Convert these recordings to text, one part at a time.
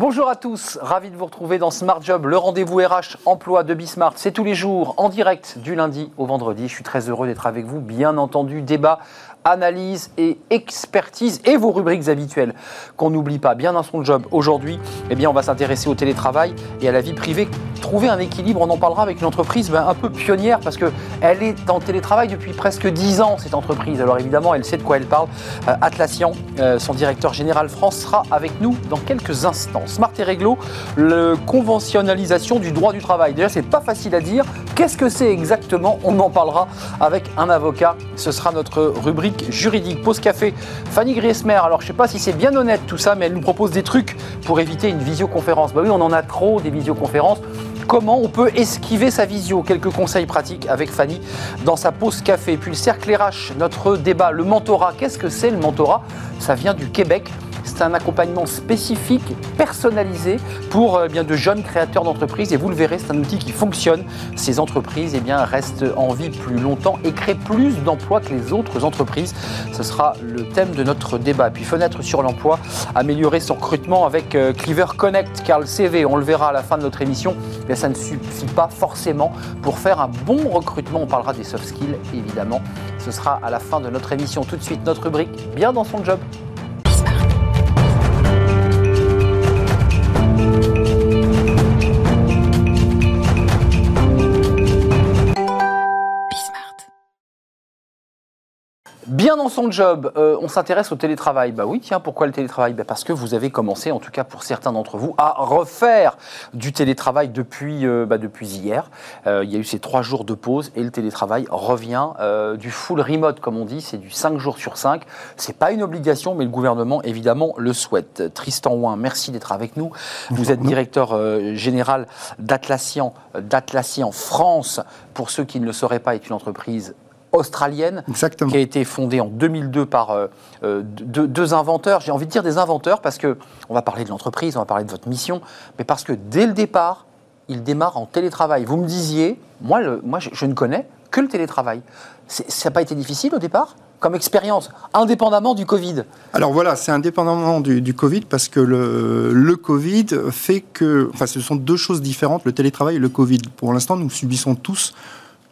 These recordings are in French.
Bonjour à tous, ravi de vous retrouver dans Smart Job, le rendez-vous RH emploi de Bismart. C'est tous les jours en direct du lundi au vendredi. Je suis très heureux d'être avec vous. Bien entendu, débat analyse et expertise et vos rubriques habituelles qu'on n'oublie pas bien dans son job. Aujourd'hui, eh bien, on va s'intéresser au télétravail et à la vie privée. Trouver un équilibre, on en parlera avec une entreprise ben, un peu pionnière parce qu'elle est en télétravail depuis presque 10 ans, cette entreprise. Alors évidemment, elle sait de quoi elle parle. Euh, Atlassian, euh, son directeur général France, sera avec nous dans quelques instants. Smart et Réglo, le conventionnalisation du droit du travail. Déjà, c'est pas facile à dire. Qu'est-ce que c'est exactement? On en parlera avec un avocat. Ce sera notre rubrique juridique. Pause café, Fanny Griesmer. Alors, je ne sais pas si c'est bien honnête tout ça, mais elle nous propose des trucs pour éviter une visioconférence. Bah oui, on en a trop des visioconférences comment on peut esquiver sa visio? Quelques conseils pratiques avec Fanny dans sa pause café. Puis le cercle RH, notre débat, le mentorat. Qu'est-ce que c'est le mentorat? Ça vient du Québec. C'est un accompagnement spécifique, personnalisé pour euh, bien, de jeunes créateurs d'entreprises. Et vous le verrez, c'est un outil qui fonctionne. Ces entreprises eh bien, restent en vie plus longtemps et créent plus d'emplois que les autres entreprises. Ce sera le thème de notre débat. Puis fenêtre sur l'emploi, améliorer son recrutement avec euh, Cleaver Connect, car le CV, on le verra à la fin de notre émission, mais ça ne suffit pas forcément pour faire un bon recrutement. On parlera des soft skills, évidemment. Ce sera à la fin de notre émission. Tout de suite, notre rubrique, bien dans son job. Bien dans son job, euh, on s'intéresse au télétravail. Bah oui, tiens, pourquoi le télétravail? Bah Parce que vous avez commencé, en tout cas pour certains d'entre vous, à refaire du télétravail depuis, euh, bah, depuis hier. Euh, il y a eu ces trois jours de pause et le télétravail revient du full remote, comme on dit, c'est du 5 jours sur 5. C'est pas une obligation, mais le gouvernement, évidemment, le souhaite. Tristan Ouin, merci d'être avec nous. Vous êtes directeur général d'Atlassian, d'Atlassian France. Pour ceux qui ne le sauraient pas, est une entreprise australienne qui a été fondée en 2002 par euh, euh, deux, inventeurs. J'ai envie de dire des inventeurs parce que on va parler de l'entreprise, on va parler de votre mission, mais parce que dès le départ, il démarre en télétravail. Vous me disiez, moi, moi je, ne connais que le télétravail. Ça n'a pas été difficile au départ comme expérience, indépendamment du Covid? Alors voilà, c'est indépendamment du, Covid parce que le, le, Covid fait que, enfin, ce sont deux choses différentes, le télétravail et le Covid. Pour l'instant, nous subissons tous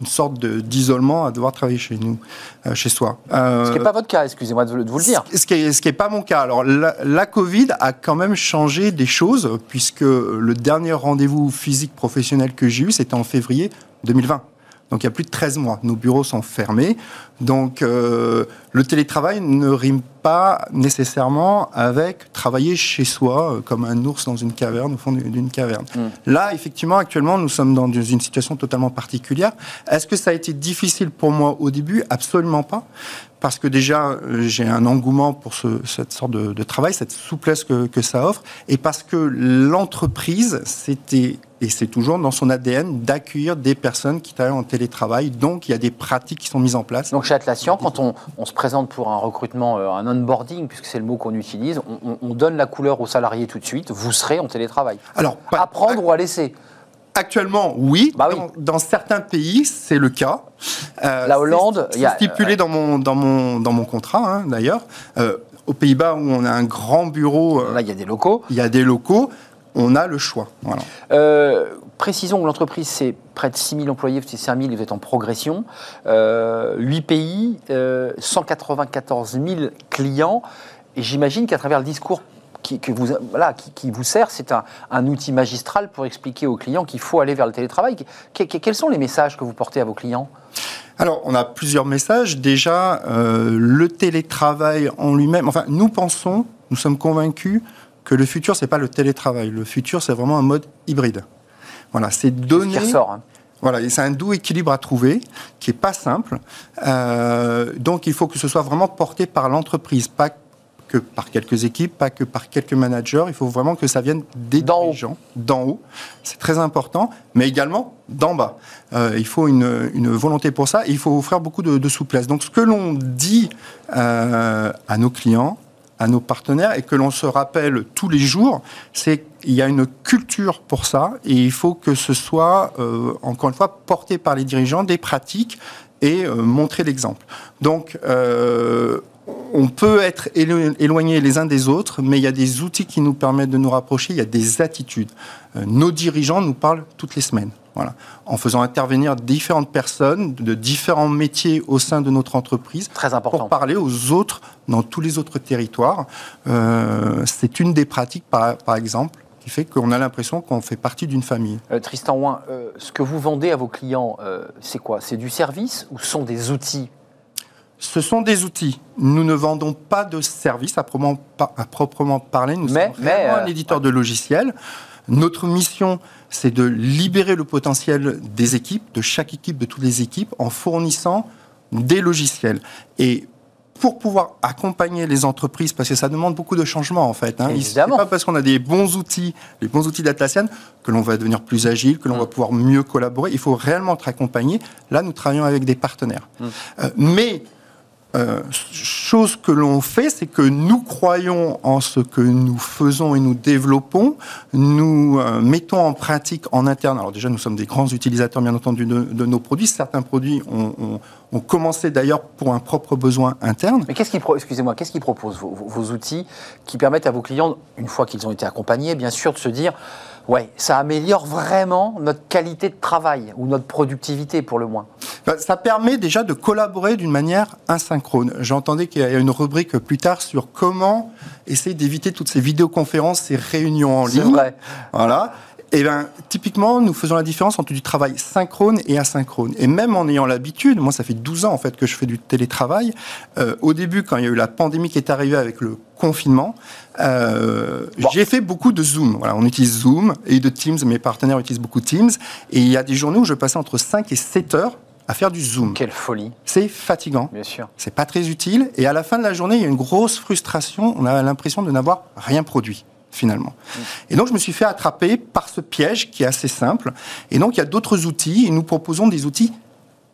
une sorte d'isolement à devoir travailler chez nous, euh, chez soi. Euh, ce qui n'est pas votre cas, excusez-moi de, vous le dire. Ce qui n'est est pas mon cas. Alors, la, Covid a quand même changé des choses, puisque le dernier rendez-vous physique professionnel que j'ai eu, c'était en février 2020. Donc il y a plus de 13 mois. Nos bureaux sont fermés. Donc euh, le télétravail ne rime pas nécessairement avec travailler chez soi, euh, comme un ours dans une caverne, au fond d'une caverne. Mm. Là, effectivement, actuellement, nous sommes dans une situation totalement particulière. Est-ce que ça a été difficile pour moi au début? Absolument pas parce que déjà euh, j'ai un engouement pour cette sorte de, travail, cette souplesse que, que, ça offre, et parce que l'entreprise, c'était et c'est toujours dans son ADN d'accueillir des personnes qui travaillent en télétravail. Donc il y a des pratiques qui sont mises en place. Donc chez Atlassian, quand on, on se présente pour un recrutement, euh, un onboarding, puisque c'est le mot qu'on utilise, on, on, donne la couleur aux salariés tout de suite. Vous serez en télétravail. Alors, apprendre ou à laisser? Actuellement, oui. Bah dans, certains pays, c'est le cas. Euh, la Hollande, c'est stipulé dans mon dans mon dans mon contrat hein, d'ailleurs. Euh, aux Pays-Bas, où on a un grand bureau, là il y a des locaux. Il y a des locaux. On a le choix. Voilà. Précisons que l'entreprise, c'est près de 6 000 employés, c'est 5 000, vous êtes en progression. 8 pays, 194 000 clients. Et j'imagine qu'à travers le discours qui, vous, voilà, qui, vous sert, c'est un, outil magistral pour expliquer aux clients qu'il faut aller vers le télétravail. quels sont les messages que vous portez à vos clients? Alors, on a plusieurs messages. Déjà, euh, le télétravail en lui-même. Enfin, nous pensons, nous sommes convaincus que le futur, c'est pas le télétravail. Le futur, c'est vraiment un mode hybride. Voilà, c'est donner. Ce qui ressort. Hein. Voilà, et c'est un doux équilibre à trouver qui est pas simple. Euh, donc, il faut que ce soit vraiment porté par l'entreprise, pas que par quelques équipes, pas que par quelques managers. Il faut vraiment que ça vienne des gens d'en haut. C'est très important, mais également d'en bas. Euh, il faut une, une, volonté pour ça et il faut offrir beaucoup de, souplesse. Donc, ce que l'on dit euh, à nos clients, à nos partenaires et que l'on se rappelle tous les jours, c'est qu'il y a une culture pour ça et il faut que ce soit, euh, encore une fois, porté par les dirigeants, des pratiques et montrer l'exemple. Donc, on peut être éloignés les uns des autres, mais il y a des outils qui nous permettent de nous rapprocher, il y a des attitudes. Euh, nos dirigeants nous parlent toutes les semaines. Voilà. En faisant intervenir différentes personnes de différents métiers au sein de notre entreprise. Très important. Pour parler aux autres dans tous les autres territoires. Euh, c'est une des pratiques, par, par exemple, qui fait qu'on a l'impression qu'on fait partie d'une famille. Euh, Tristan Ouin, ce que vous vendez à vos clients, c'est quoi? C'est du service ou sont des outils? Ce sont des outils. Nous ne vendons pas de services à proprement, parler. Nous sommes vraiment un éditeur de logiciels. Notre mission, c'est de libérer le potentiel des équipes, de chaque équipe, de toutes les équipes, en fournissant des logiciels. Et pour pouvoir accompagner les entreprises, parce que ça demande beaucoup de changements en fait. Hein. n'est pas parce qu'on a des bons outils, les bons outils d'Atlassian, que l'on va devenir plus agile, que l'on va mm. pouvoir mieux collaborer. Il faut réellement être accompagné. Là, nous travaillons avec des partenaires. Mm. Euh, mais euh, chose que l'on fait, c'est que nous croyons en ce que nous faisons et nous développons. Nous euh, mettons en pratique en interne. Alors déjà, nous sommes des grands utilisateurs, bien entendu, de, nos produits. Certains produits ont, commencé d'ailleurs pour un propre besoin interne. Mais qu'est-ce qu'ils, excusez-moi, qu'est-ce qu'ils proposent vos outils qui permettent à vos clients, une fois qu'ils ont été accompagnés, bien sûr, de se dire Ouais, ça améliore vraiment notre qualité de travail ou notre productivité pour le moins. Bah, ça permet déjà de collaborer d'une manière asynchrone. J'entendais qu'il y a une rubrique plus tard sur comment essayer d'éviter toutes ces vidéoconférences, ces réunions en ligne. C'est vrai. Voilà. Et eh bien, typiquement, nous faisons la différence entre du travail synchrone et asynchrone. Et même en ayant l'habitude, moi, ça fait 12 ans en fait que je fais du télétravail. Euh, au début, quand il y a eu la pandémie qui est arrivée avec le confinement, euh, j'ai fait beaucoup de Zoom. Voilà, on utilise Zoom et de Teams. Mes partenaires utilisent beaucoup Teams. Et il y a des journées où je passais entre 5 et 7 heures à faire du Zoom. Quelle folie. C'est fatigant. Bien sûr. C'est pas très utile. Et à la fin de la journée, il y a une grosse frustration. On a l'impression de n'avoir rien produit finalement. Et donc, je me suis fait attraper par ce piège qui est assez simple. Et donc, il y a d'autres outils, et nous proposons des outils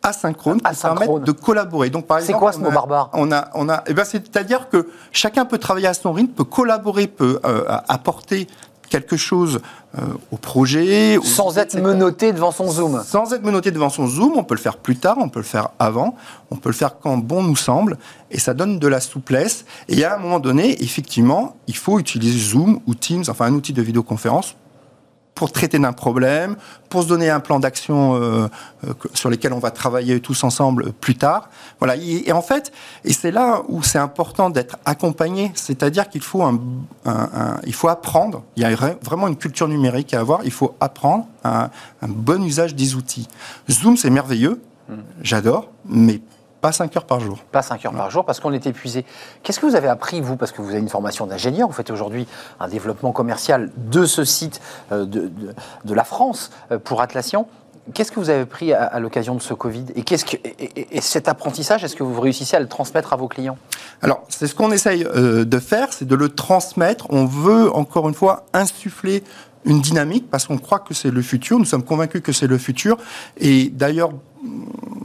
asynchrones qui permettent de collaborer. Donc, par exemple, c'est quoi ce mot barbare On a, on a, eh ben, c'est-à-dire que chacun peut travailler à son rythme, peut collaborer, peut euh, apporter quelque chose euh, au projet. Sans être menotté devant son Zoom. Sans être menotté devant son Zoom, on peut le faire plus tard, on peut le faire avant, on peut le faire quand bon nous semble, et ça donne de la souplesse. Et à un moment donné, effectivement, il faut utiliser Zoom ou Teams, enfin un outil de vidéoconférence pour traiter d'un problème, pour se donner un plan d'action euh, euh, sur lesquels on va travailler tous ensemble plus tard. Voilà. Et, en fait, et c'est là où c'est important d'être accompagné, c'est-à-dire qu'il faut un, il faut apprendre. Il y a vraiment une culture numérique à avoir. Il faut apprendre un, un bon usage des outils. Zoom, c'est merveilleux, mmh. j'adore, mais pas 5 heures par jour. Pas 5 heures par jour parce qu'on est épuisé. Qu'est-ce que vous avez appris, vous Parce que vous avez une formation d'ingénieur, vous faites aujourd'hui un développement commercial de ce site euh, de, de, la France euh, pour Atlassian. Qu'est-ce que vous avez appris à, l'occasion de ce Covid et, qu'est-ce que, et, cet apprentissage, est-ce que vous réussissez à le transmettre à vos clients? Alors, c'est ce qu'on essaye euh, de faire, c'est de le transmettre. On veut, encore une fois, insuffler une dynamique parce qu'on croit que c'est le futur. Nous sommes convaincus que c'est le futur. Et d'ailleurs,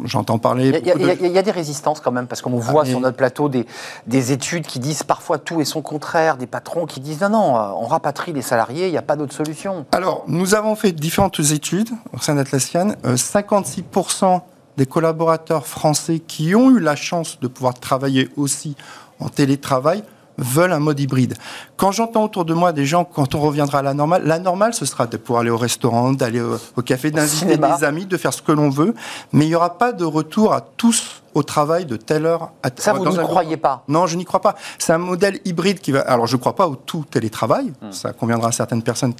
j'entends parler. Il y, a des résistances quand même, parce qu'on voit ah, sur notre plateau des, des, études qui disent parfois tout et son contraire, des patrons qui disent non, non, on rapatrie les salariés, il n'y a pas d'autre solution. Alors, nous avons fait différentes études au sein d'Atlassian. 56% euh, des collaborateurs français qui ont eu la chance de pouvoir travailler aussi en télétravail veulent un mode hybride. Quand j'entends autour de moi des gens, quand on reviendra à la normale, la normale, ce sera de pouvoir aller au restaurant, d'aller au, café, d'inviter des amis, de faire ce que l'on veut, mais il n'y aura pas de retour à tous au travail de telle heure à Ça, vous n'y croyez pas Non, je n'y crois pas. C'est un modèle hybride qui va. Alors, je ne crois pas au tout télétravail. Hmm. Ça conviendra à certaines personnes.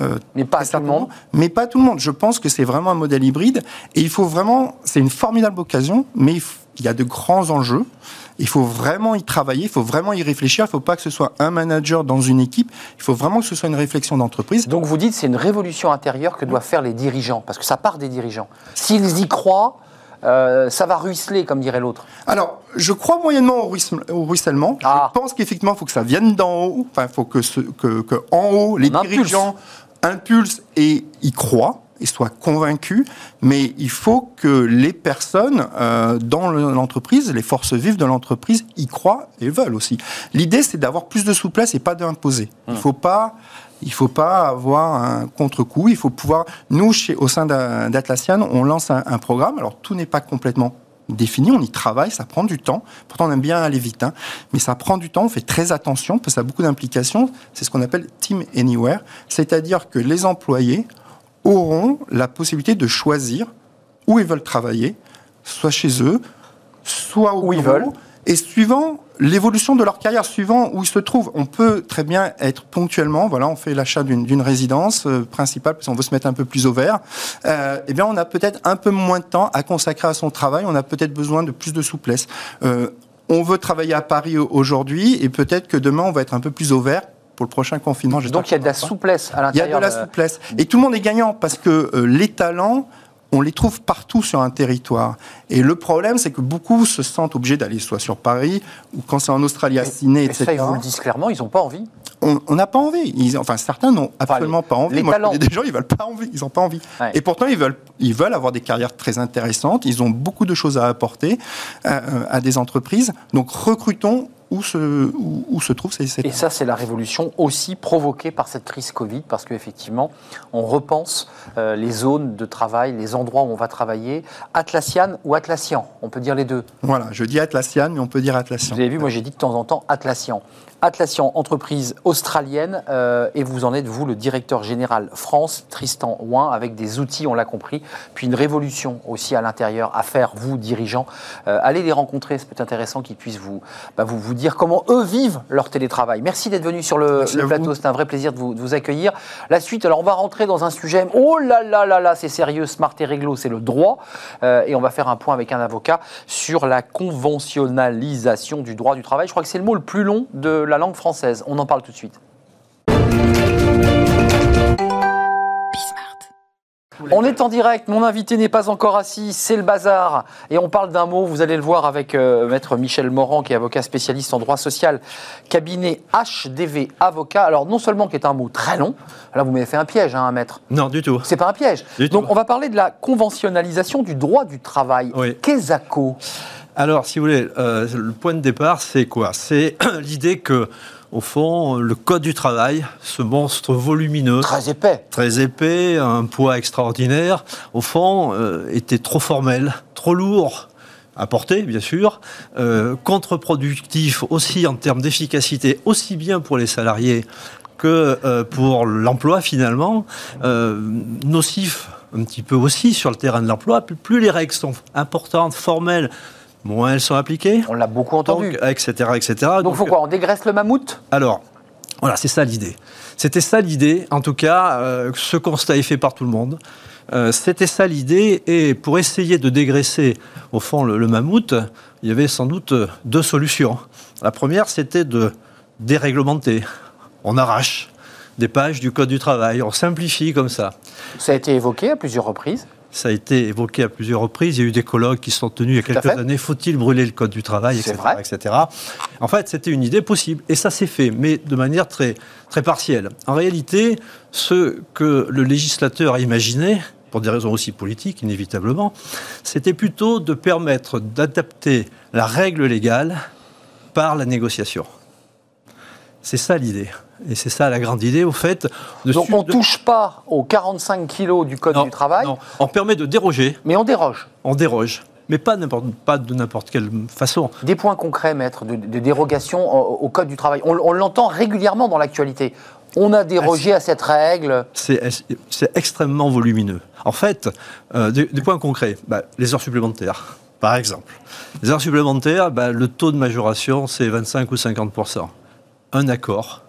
Euh, mais pas tout le monde. Mais pas tout le monde. Je pense que c'est vraiment un modèle hybride. Et il faut vraiment. C'est une formidable occasion, mais il y a de grands enjeux. Il faut vraiment y travailler, il faut vraiment y réfléchir. Il ne faut pas que ce soit un manager dans une équipe. Il faut vraiment que ce soit une réflexion d'entreprise. Donc vous dites c'est une révolution intérieure que doivent faire les dirigeants, parce que ça part des dirigeants. S'ils y croient, euh, ça va ruisseler, comme dirait l'autre. Alors, je crois moyennement au, ruissellement. Ah. Je pense qu'effectivement, il faut que ça vienne d'en haut. Enfin, il faut que, que, en haut, les dirigeants impulsent et y croient et soient convaincus, mais il faut que les personnes euh, dans l'entreprise, les forces vives de l'entreprise, y croient et veulent aussi. L'idée, c'est d'avoir plus de souplesse et pas d'imposer. Il ne hum. faut pas il ne faut pas avoir un contre-coup. Il faut pouvoir. Nous, chez, au sein d'Atlassian, on lance un, programme. Alors, tout n'est pas complètement définis, on y travaille, ça prend du temps. Pourtant, on aime bien aller vite, hein. mais ça prend du temps, on fait très attention, parce que ça a beaucoup d'implications. C'est ce qu'on appelle Team Anywhere, c'est-à-dire que les employés auront la possibilité de choisir où ils veulent travailler, soit chez eux, soit où ils veulent. Et suivant l'évolution de leur carrière, suivant où ils se trouvent, on peut très bien être ponctuellement, voilà, on fait l'achat d'une résidence euh, principale parce qu'on veut se mettre un peu plus au vert, euh, eh bien on a peut-être un peu moins de temps à consacrer à son travail, on a peut-être besoin de plus de souplesse. Euh, on veut travailler à Paris aujourd'hui et peut-être que demain on va être un peu plus au vert pour le prochain confinement. Donc il y a de la souplesse à l'intérieur. Il y a de la souplesse. Et tout le monde est gagnant parce que les talents, on les trouve partout sur un territoire. Et le problème, c'est que beaucoup se sentent obligés d'aller soit sur Paris, ou quand c'est en Australie à Sydney, etc. Ça, ils vous le disent clairement, ils n'ont pas envie on n'a pas envie. Ils, enfin, certains n'ont absolument pas envie. Moi, talents. des gens, ils veulent pas envie. Ils n'ont pas envie. Et pourtant, ils veulent, ils veulent avoir des carrières très intéressantes. Ils ont beaucoup de choses à apporter euh, à des entreprises. Donc, recrutons où se, où, se trouve ces, Et ça, c'est la révolution aussi provoquée par cette crise Covid, parce qu'effectivement, on repense euh, les zones de travail, les endroits où on va travailler, Atlassian ou Atlassian, on peut dire les deux. Voilà, je dis Atlassian, mais on peut dire Atlassian. Vous avez vu, moi j'ai dit de temps en temps Atlassian. Atlassian, entreprise australienne, euh, et vous en êtes, vous, le directeur général France, Tristan Ouin, avec des outils, on l'a compris, puis une révolution aussi à l'intérieur à faire, vous, dirigeants. Euh, allez les rencontrer, c'est peut-être intéressant qu'ils puissent vous, bah, vous, vous dire comment eux vivent leur télétravail. Merci d'être venu sur le, plateau, c'est un vrai plaisir de vous, de vous, accueillir. La suite, alors on va rentrer dans un sujet, oh là là là là, c'est sérieux, smart et réglo, c'est le droit, euh, et on va faire un point avec un avocat sur la conventionnalisation du droit du travail. Je crois que c'est le mot le plus long de la la langue française. On en parle tout de suite. On est en direct, mon invité n'est pas encore assis, c'est le bazar. Et on parle d'un mot, vous allez le voir avec euh, maître Michel Morand, qui est avocat spécialiste en droit social, cabinet HDV avocat. Alors non seulement qui est un mot très long, là vous m'avez fait un piège, hein, maître. Non, du tout. C'est pas un piège. Donc on va parler de la conventionnalisation du droit du travail. Oui. Qu'est-ce alors, si vous voulez, euh, le point de départ, c'est quoi? C'est l'idée que, au fond, le code du travail, ce monstre volumineux, très épais, très épais, un poids extraordinaire, au fond, euh, était trop formel, trop lourd à porter, bien sûr, euh, contre-productif aussi en termes d'efficacité, aussi bien pour les salariés que pour l'emploi finalement, nocif un petit peu aussi sur le terrain de l'emploi. Plus les règles sont importantes, formelles, moins elles sont appliquées. On l'a beaucoup entendu. etc., etc. Donc, Donc faut quoi On dégraisse le mammouth? Alors, voilà, c'est ça l'idée. C'était ça l'idée, en tout cas, euh, ce constat est fait par tout le monde. Euh, c'était ça l'idée, et pour essayer de dégraisser, au fond, le, mammouth, il y avait sans doute deux solutions. La première, c'était de déréglementer. On arrache des pages du Code du travail, on simplifie comme ça. Ça a été évoqué à plusieurs reprises ça a été évoqué à plusieurs reprises. Il y a eu des colloques qui sont tenus il y a quelques années. Faut-il brûler le code du travail, etc., etc. En fait, c'était une idée possible. Et ça s'est fait, mais de manière très, très partielle. En réalité, ce que le législateur a imaginé, pour des raisons aussi politiques, inévitablement, c'était plutôt de permettre d'adapter la règle légale par la négociation. C'est ça l'idée. Et c'est ça la grande idée, au fait. Donc on ne touche pas aux 45 kilos du Code du travail Non, on permet de déroger. Mais on déroge On déroge. Mais pas, pas de n'importe quelle façon. Des points concrets, maître, de, dérogation au, Code du travail. On, l'entend régulièrement dans l'actualité. On a dérogé à cette règle. C'est extrêmement volumineux. En fait, euh, des, points concrets, bah, les heures supplémentaires, par exemple. Les heures supplémentaires, bah, le taux de majoration, c'est 25 ou 50 Un accord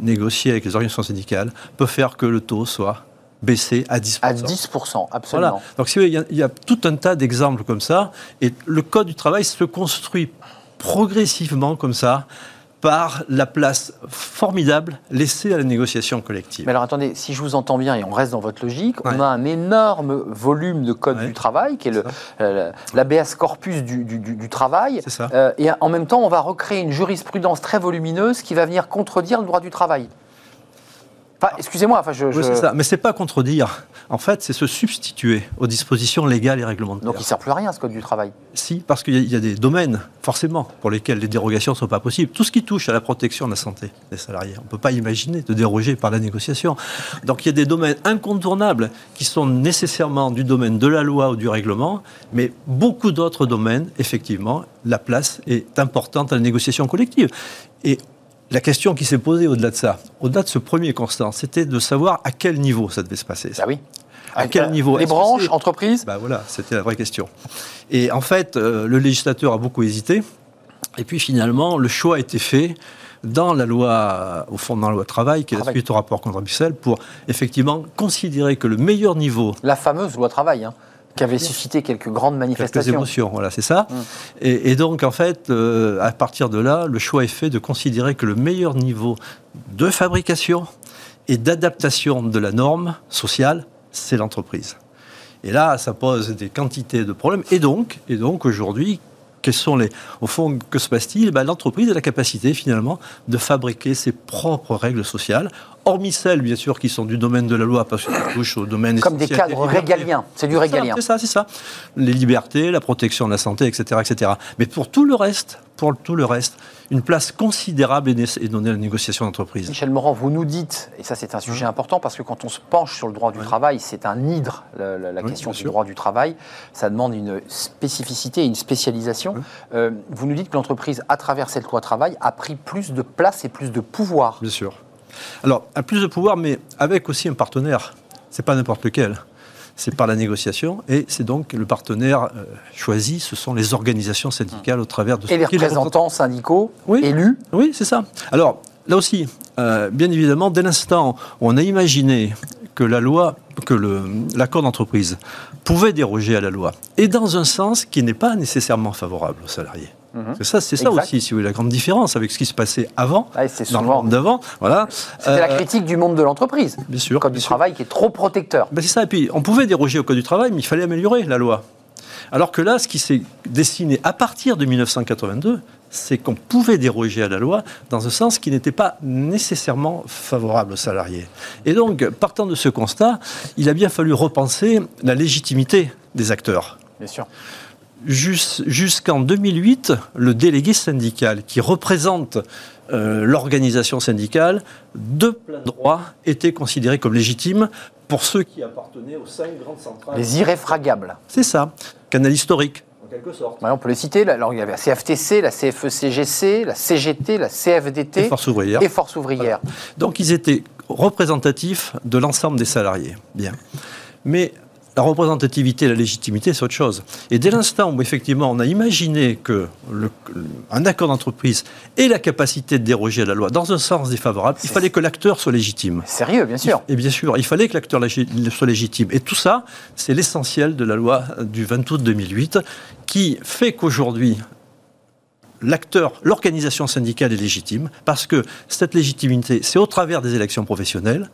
négocié avec les organisations syndicales peut faire que le taux soit baissé à 10%. À 10%, absolument. Donc il y, a tout un tas d'exemples comme ça, et le Code du travail se construit progressivement comme ça, par la place formidable laissée à la négociation collective. Mais alors attendez, si je vous entends bien et on reste dans votre logique, on a un énorme volume de code du travail qui est euh, l'ABS corpus du, travail. Ça. Euh, et en même temps, on va recréer une jurisprudence très volumineuse qui va venir contredire le droit du travail. Excusez-moi, enfin, je. Oui, c'est ça. Mais c'est pas contredire. En fait, c'est se substituer aux dispositions légales et réglementaires. Donc il ne sert plus à rien, ce code du travail Si, parce qu'il y, a des domaines, forcément, pour lesquels les dérogations ne sont pas possibles. Tout ce qui touche à la protection de la santé des salariés, on ne peut pas imaginer de déroger par la négociation. Donc il y a des domaines incontournables qui sont nécessairement du domaine de la loi ou du règlement, mais beaucoup d'autres domaines, effectivement, la place est importante à la négociation collective. Et la question qui s'est posée au-delà de ça, au-delà de ce premier constat, c'était de savoir à quel niveau ça devait se passer. Ah oui. À quel niveau Les branches, entreprises? Bah Voilà, c'était la vraie question. Et en fait, euh, le législateur a beaucoup hésité. Et puis finalement, le choix a été fait dans la loi, au fond, dans la loi travail, qui est la suite au rapport contre Bruxelles, pour effectivement considérer que le meilleur niveau. La fameuse loi travail, hein qui avait suscité quelques grandes manifestations. Quelques émotions, voilà, c'est ça. Hum. Et, donc, en fait, euh, à partir de là, le choix est fait de considérer que le meilleur niveau de fabrication et d'adaptation de la norme sociale, c'est l'entreprise. Et là, ça pose des quantités de problèmes. Et donc, et donc aujourd'hui, quels sont les, au fond, que se passe-t-il? Ben, L'entreprise a la capacité finalement de fabriquer ses propres règles sociales hormis celles, bien sûr, qui sont du domaine de la loi, parce qu'elles touchent au domaine... Comme des cadres régaliens, c'est du régalien. C'est ça, c'est ça. Les libertés, la protection de la santé, etc., etc. Mais pour tout le reste, pour tout le reste, une place considérable est donnée à la négociation d'entreprise. Michel Morand, vous nous dites, et ça c'est un sujet important, parce que quand on se penche sur le droit du travail, c'est un hydre, la, question du droit du travail, ça demande une spécificité, une spécialisation. Euh, vous nous dites que l'entreprise, à travers cette loi travail, a pris plus de place et plus de pouvoir. Bien sûr. Alors, a plus de pouvoir, mais avec aussi un partenaire. C'est pas n'importe lequel. C'est par la négociation et c'est donc le partenaire euh, choisi, ce sont les organisations syndicales au travers de... Et les représentants syndicaux élus Oui, c'est ça. Alors, là aussi, euh, bien évidemment, dès l'instant où on a imaginé que la loi, que l'accord d'entreprise pouvait déroger à la loi, et dans un sens qui n'est pas nécessairement favorable aux salariés. Mhm. C'est ça, c'est ça aussi, si vous voulez, la grande différence avec ce qui se passait avant, dans le monde d'avant. Voilà. C'était la euh, critique du monde de l'entreprise. Bien sûr. Le code du travail qui est trop protecteur. Ben c'est ça. Et puis, on pouvait déroger au code du travail, mais il fallait améliorer la loi. Alors que là, ce qui s'est dessiné à partir de 1982, c'est qu'on pouvait déroger à la loi dans un sens qui n'était pas nécessairement favorable aux salariés. Et donc, partant de ce constat, il a bien fallu repenser la légitimité des acteurs. Bien sûr jusqu'en 2008, le délégué syndical qui représente euh, l'organisation syndicale de plein droit était considéré comme légitime pour ceux qui appartenaient aux cinq grandes centrales. Les irréfragables. C'est ça, canal historique. En quelque sorte. on peut les citer. Alors, il y avait la CFTC, la CFECGC, la CGT, la CFDT et Force ouvrière. Et Force ouvrière. Donc, ils étaient représentatifs de l'ensemble des salariés. Bien. Mais la représentativité et la légitimité, c'est autre chose. Et dès l'instant où effectivement on a imaginé que un accord d'entreprise ait la capacité de déroger à la loi dans un sens défavorable, il fallait que l'acteur soit légitime. Sérieux, bien sûr. Et bien sûr, il fallait que l'acteur soit légitime. Et tout ça, c'est l'essentiel de la loi du 20 août 2008 qui fait qu'aujourd'hui, l'acteur, l'organisation syndicale est légitime, parce que cette légitimité, c'est au travers des élections professionnelles.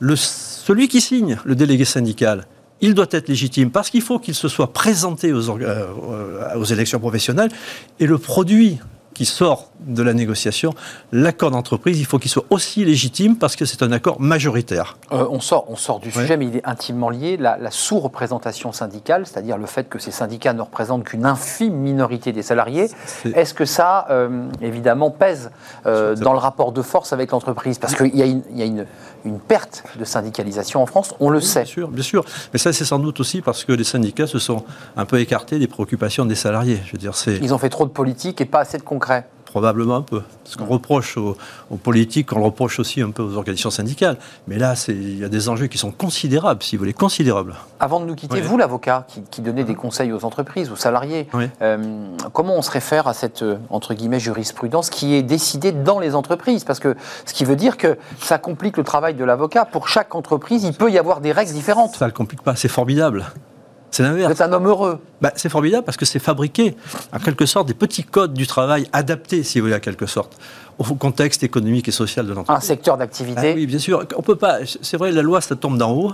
Le, celui qui signe, le délégué syndical, il doit être légitime parce qu'il faut qu'il se soit présenté aux, euh, aux élections professionnelles et le produit qui sort de la négociation, l'accord d'entreprise, il faut qu'il soit aussi légitime parce que c'est un accord majoritaire. Euh, on, sort, on sort du sujet, mais il est intimement lié. La, sous-représentation syndicale, c'est-à-dire le fait que ces syndicats ne représentent qu'une infime minorité des salariés, est-ce que ça, euh, évidemment, pèse dans le rapport de force avec l'entreprise? Parce qu'il y a, une, y a une, une perte de syndicalisation en France, on le sait. Bien sûr, bien sûr. Mais ça, c'est sans doute aussi parce que les syndicats se sont un peu écartés des préoccupations des salariés. Je veux dire, Ils ont fait trop de politique et pas assez de concret. Probablement un peu. Ce qu'on reproche aux, politiques, on le reproche aussi un peu aux organisations syndicales. Mais là, il y a des enjeux qui sont considérables, si vous voulez, considérables. Avant de nous quitter, vous, l'avocat, qui, donnait des conseils aux entreprises, aux salariés, euh, comment on se réfère à cette, euh, entre guillemets, jurisprudence qui est décidée dans les entreprises? Parce que ce qui veut dire que ça complique le travail de l'avocat. Pour chaque entreprise, il peut y avoir des règles différentes. Ça ne le complique pas, c'est formidable. C'est l'inverse. Vous êtes un homme heureux. Bah, c'est formidable parce que c'est fabriqué, en quelque sorte, des petits codes du travail adaptés, si vous voulez, en quelque sorte, au contexte économique et social de l'entreprise. Un secteur d'activité. Ah oui, bien sûr. On peut pas. C'est vrai, la loi, ça tombe d'en haut.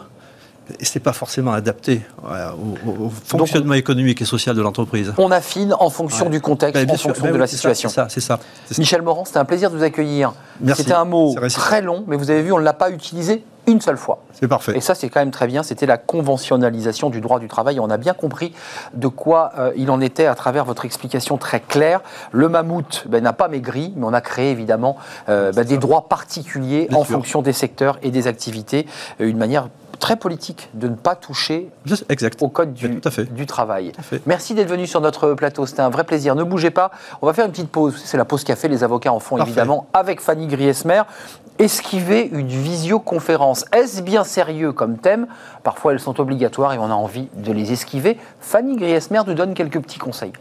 et ce n'est pas forcément adapté au, fonctionnement économique et social de l'entreprise. On affine en fonction du contexte, ben, en fonction ben de la situation. C'est ça, c'est ça, Michel Morand, c'était un plaisir de vous accueillir. C'était un mot très long, mais vous avez vu, on ne l'a pas utilisé une seule fois. C'est parfait. Et ça, c'est quand même très bien. C'était la conventionnalisation du droit du travail. on a bien compris de quoi euh, il en était à travers votre explication très claire. Le mammouth ben, n'a pas maigri, mais on a créé évidemment euh, ben, des droits particuliers en fonction des secteurs et des activités. Euh, une manière très politique de ne pas toucher au code du, du travail. Merci d'être venu sur notre plateau, c'était un vrai plaisir. Ne bougez pas, on va faire une petite pause. C'est la pause café, les avocats en font évidemment avec Fanny Griesmer. Esquiver une visioconférence, est-ce bien sérieux comme thème? Parfois elles sont obligatoires et on a envie de les esquiver. Fanny Griesmer nous donne quelques petits conseils.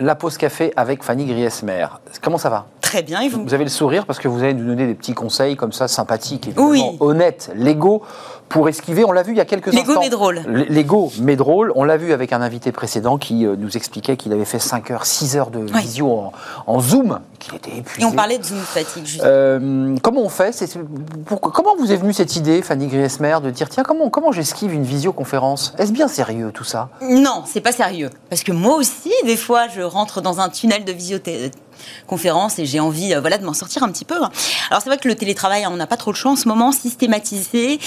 La pause café avec Fanny Griesmer. Comment ça va? Très bien, et vous Vous avez le sourire parce que vous allez nous donner des petits conseils comme ça, sympathiques, et honnêtes, légaux, pour esquiver. On l'a vu il y a quelques instants. Lego mais drôle. Lego mais drôle. On l'a vu avec un invité précédent qui euh, nous expliquait qu'il avait fait 5 heures, 6 heures de visio en, Zoom, qu'il était épuisé. Et on parlait de Zoom fatigue, justement. Euh, comment on fait? Comment vous est venue cette idée, Fanny Griesmer, de dire tiens, comment, comment j'esquive une visioconférence? Est-ce bien sérieux tout ça? Non, c'est pas sérieux. Parce que moi aussi, des fois, je rentre dans un tunnel de visiothérapie conférence et j'ai envie euh, voilà, de m'en sortir un petit peu. Alors c'est vrai que le télétravail, on n'a pas trop le choix en ce moment, systématisé,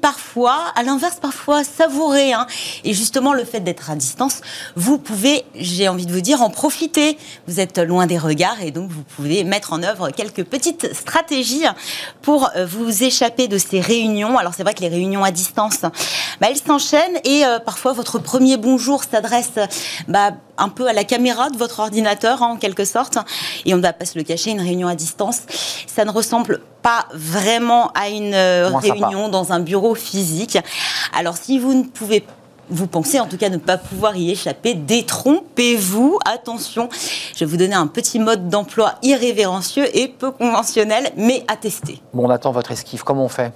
parfois, à l'inverse, parfois savouré. Hein. Et justement, le fait d'être à distance, vous pouvez, j'ai envie de vous dire, en profiter. Vous êtes loin des regards et donc vous pouvez mettre en œuvre quelques petites stratégies pour euh, vous échapper de ces réunions. Alors c'est vrai que les réunions à distance, bah, elles s'enchaînent et euh, parfois votre premier bonjour s'adresse bah, un peu à la caméra de votre ordinateur, hein, en quelque sorte. Et on ne va pas se le cacher, une réunion à distance, ça ne ressemble pas vraiment à une euh, réunion dans un bureau physique. Alors si vous ne pouvez pas vous pensez en tout cas ne pas pouvoir y échapper, détrompez-vous. Attention, je vais vous donner un petit mode d'emploi irrévérencieux et peu conventionnel, mais à tester. Bon, on attend votre esquive. Comment on fait?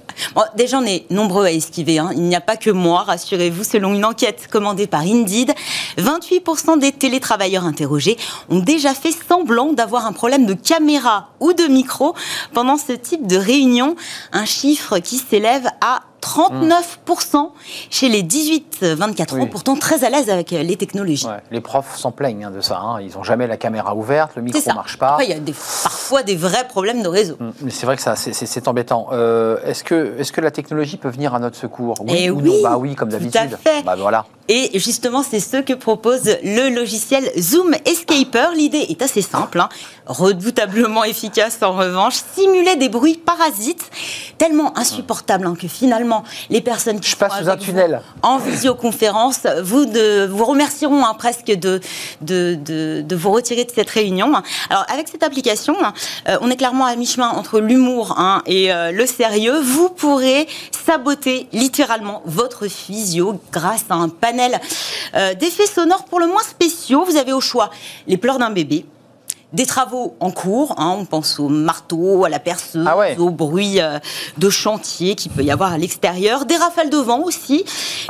Déjà, on est nombreux à esquiver. Hein. Il n'y a pas que moi, rassurez-vous. Selon une enquête commandée par Indeed, 28% des télétravailleurs interrogés ont déjà fait semblant d'avoir un problème de caméra ou de micro pendant ce type de réunion. Un chiffre qui s'élève à 39% chez les 18-24 ans, pourtant très à l'aise avec euh, les technologies. les profs s'en plaignent hein, de ça. Hein. Ils n'ont jamais la caméra ouverte, le micro ne marche pas. il y a parfois des vrais problèmes de réseau. Mm, c'est vrai que ça, c'est embêtant. Euh, est-ce que, est que la technologie peut venir à notre secours? Oui eh ou oui, non? Bah oui, comme d'habitude. Bah voilà. Et justement, c'est ce que propose le logiciel Zoom Escaper. L'idée est assez simple, hein. redoutablement efficace en revanche. Simuler des bruits parasites, tellement insupportables que finalement les personnes qui Je passe sous un tunnel. en visioconférence vous, de, vous remercieront hein, presque de, de, de, vous retirer de cette réunion. Alors, avec cette application, euh, on est clairement à mi-chemin entre l'humour hein, et euh, le sérieux. Vous pourrez saboter littéralement votre visio grâce à un panel euh, d'effets sonores pour le moins spéciaux. Vous avez au choix les pleurs d'un bébé, des travaux en cours. Hein, on pense au marteau, à la perceuse, ah au bruit euh, de chantier qu'il peut y avoir à l'extérieur, des rafales de vent aussi,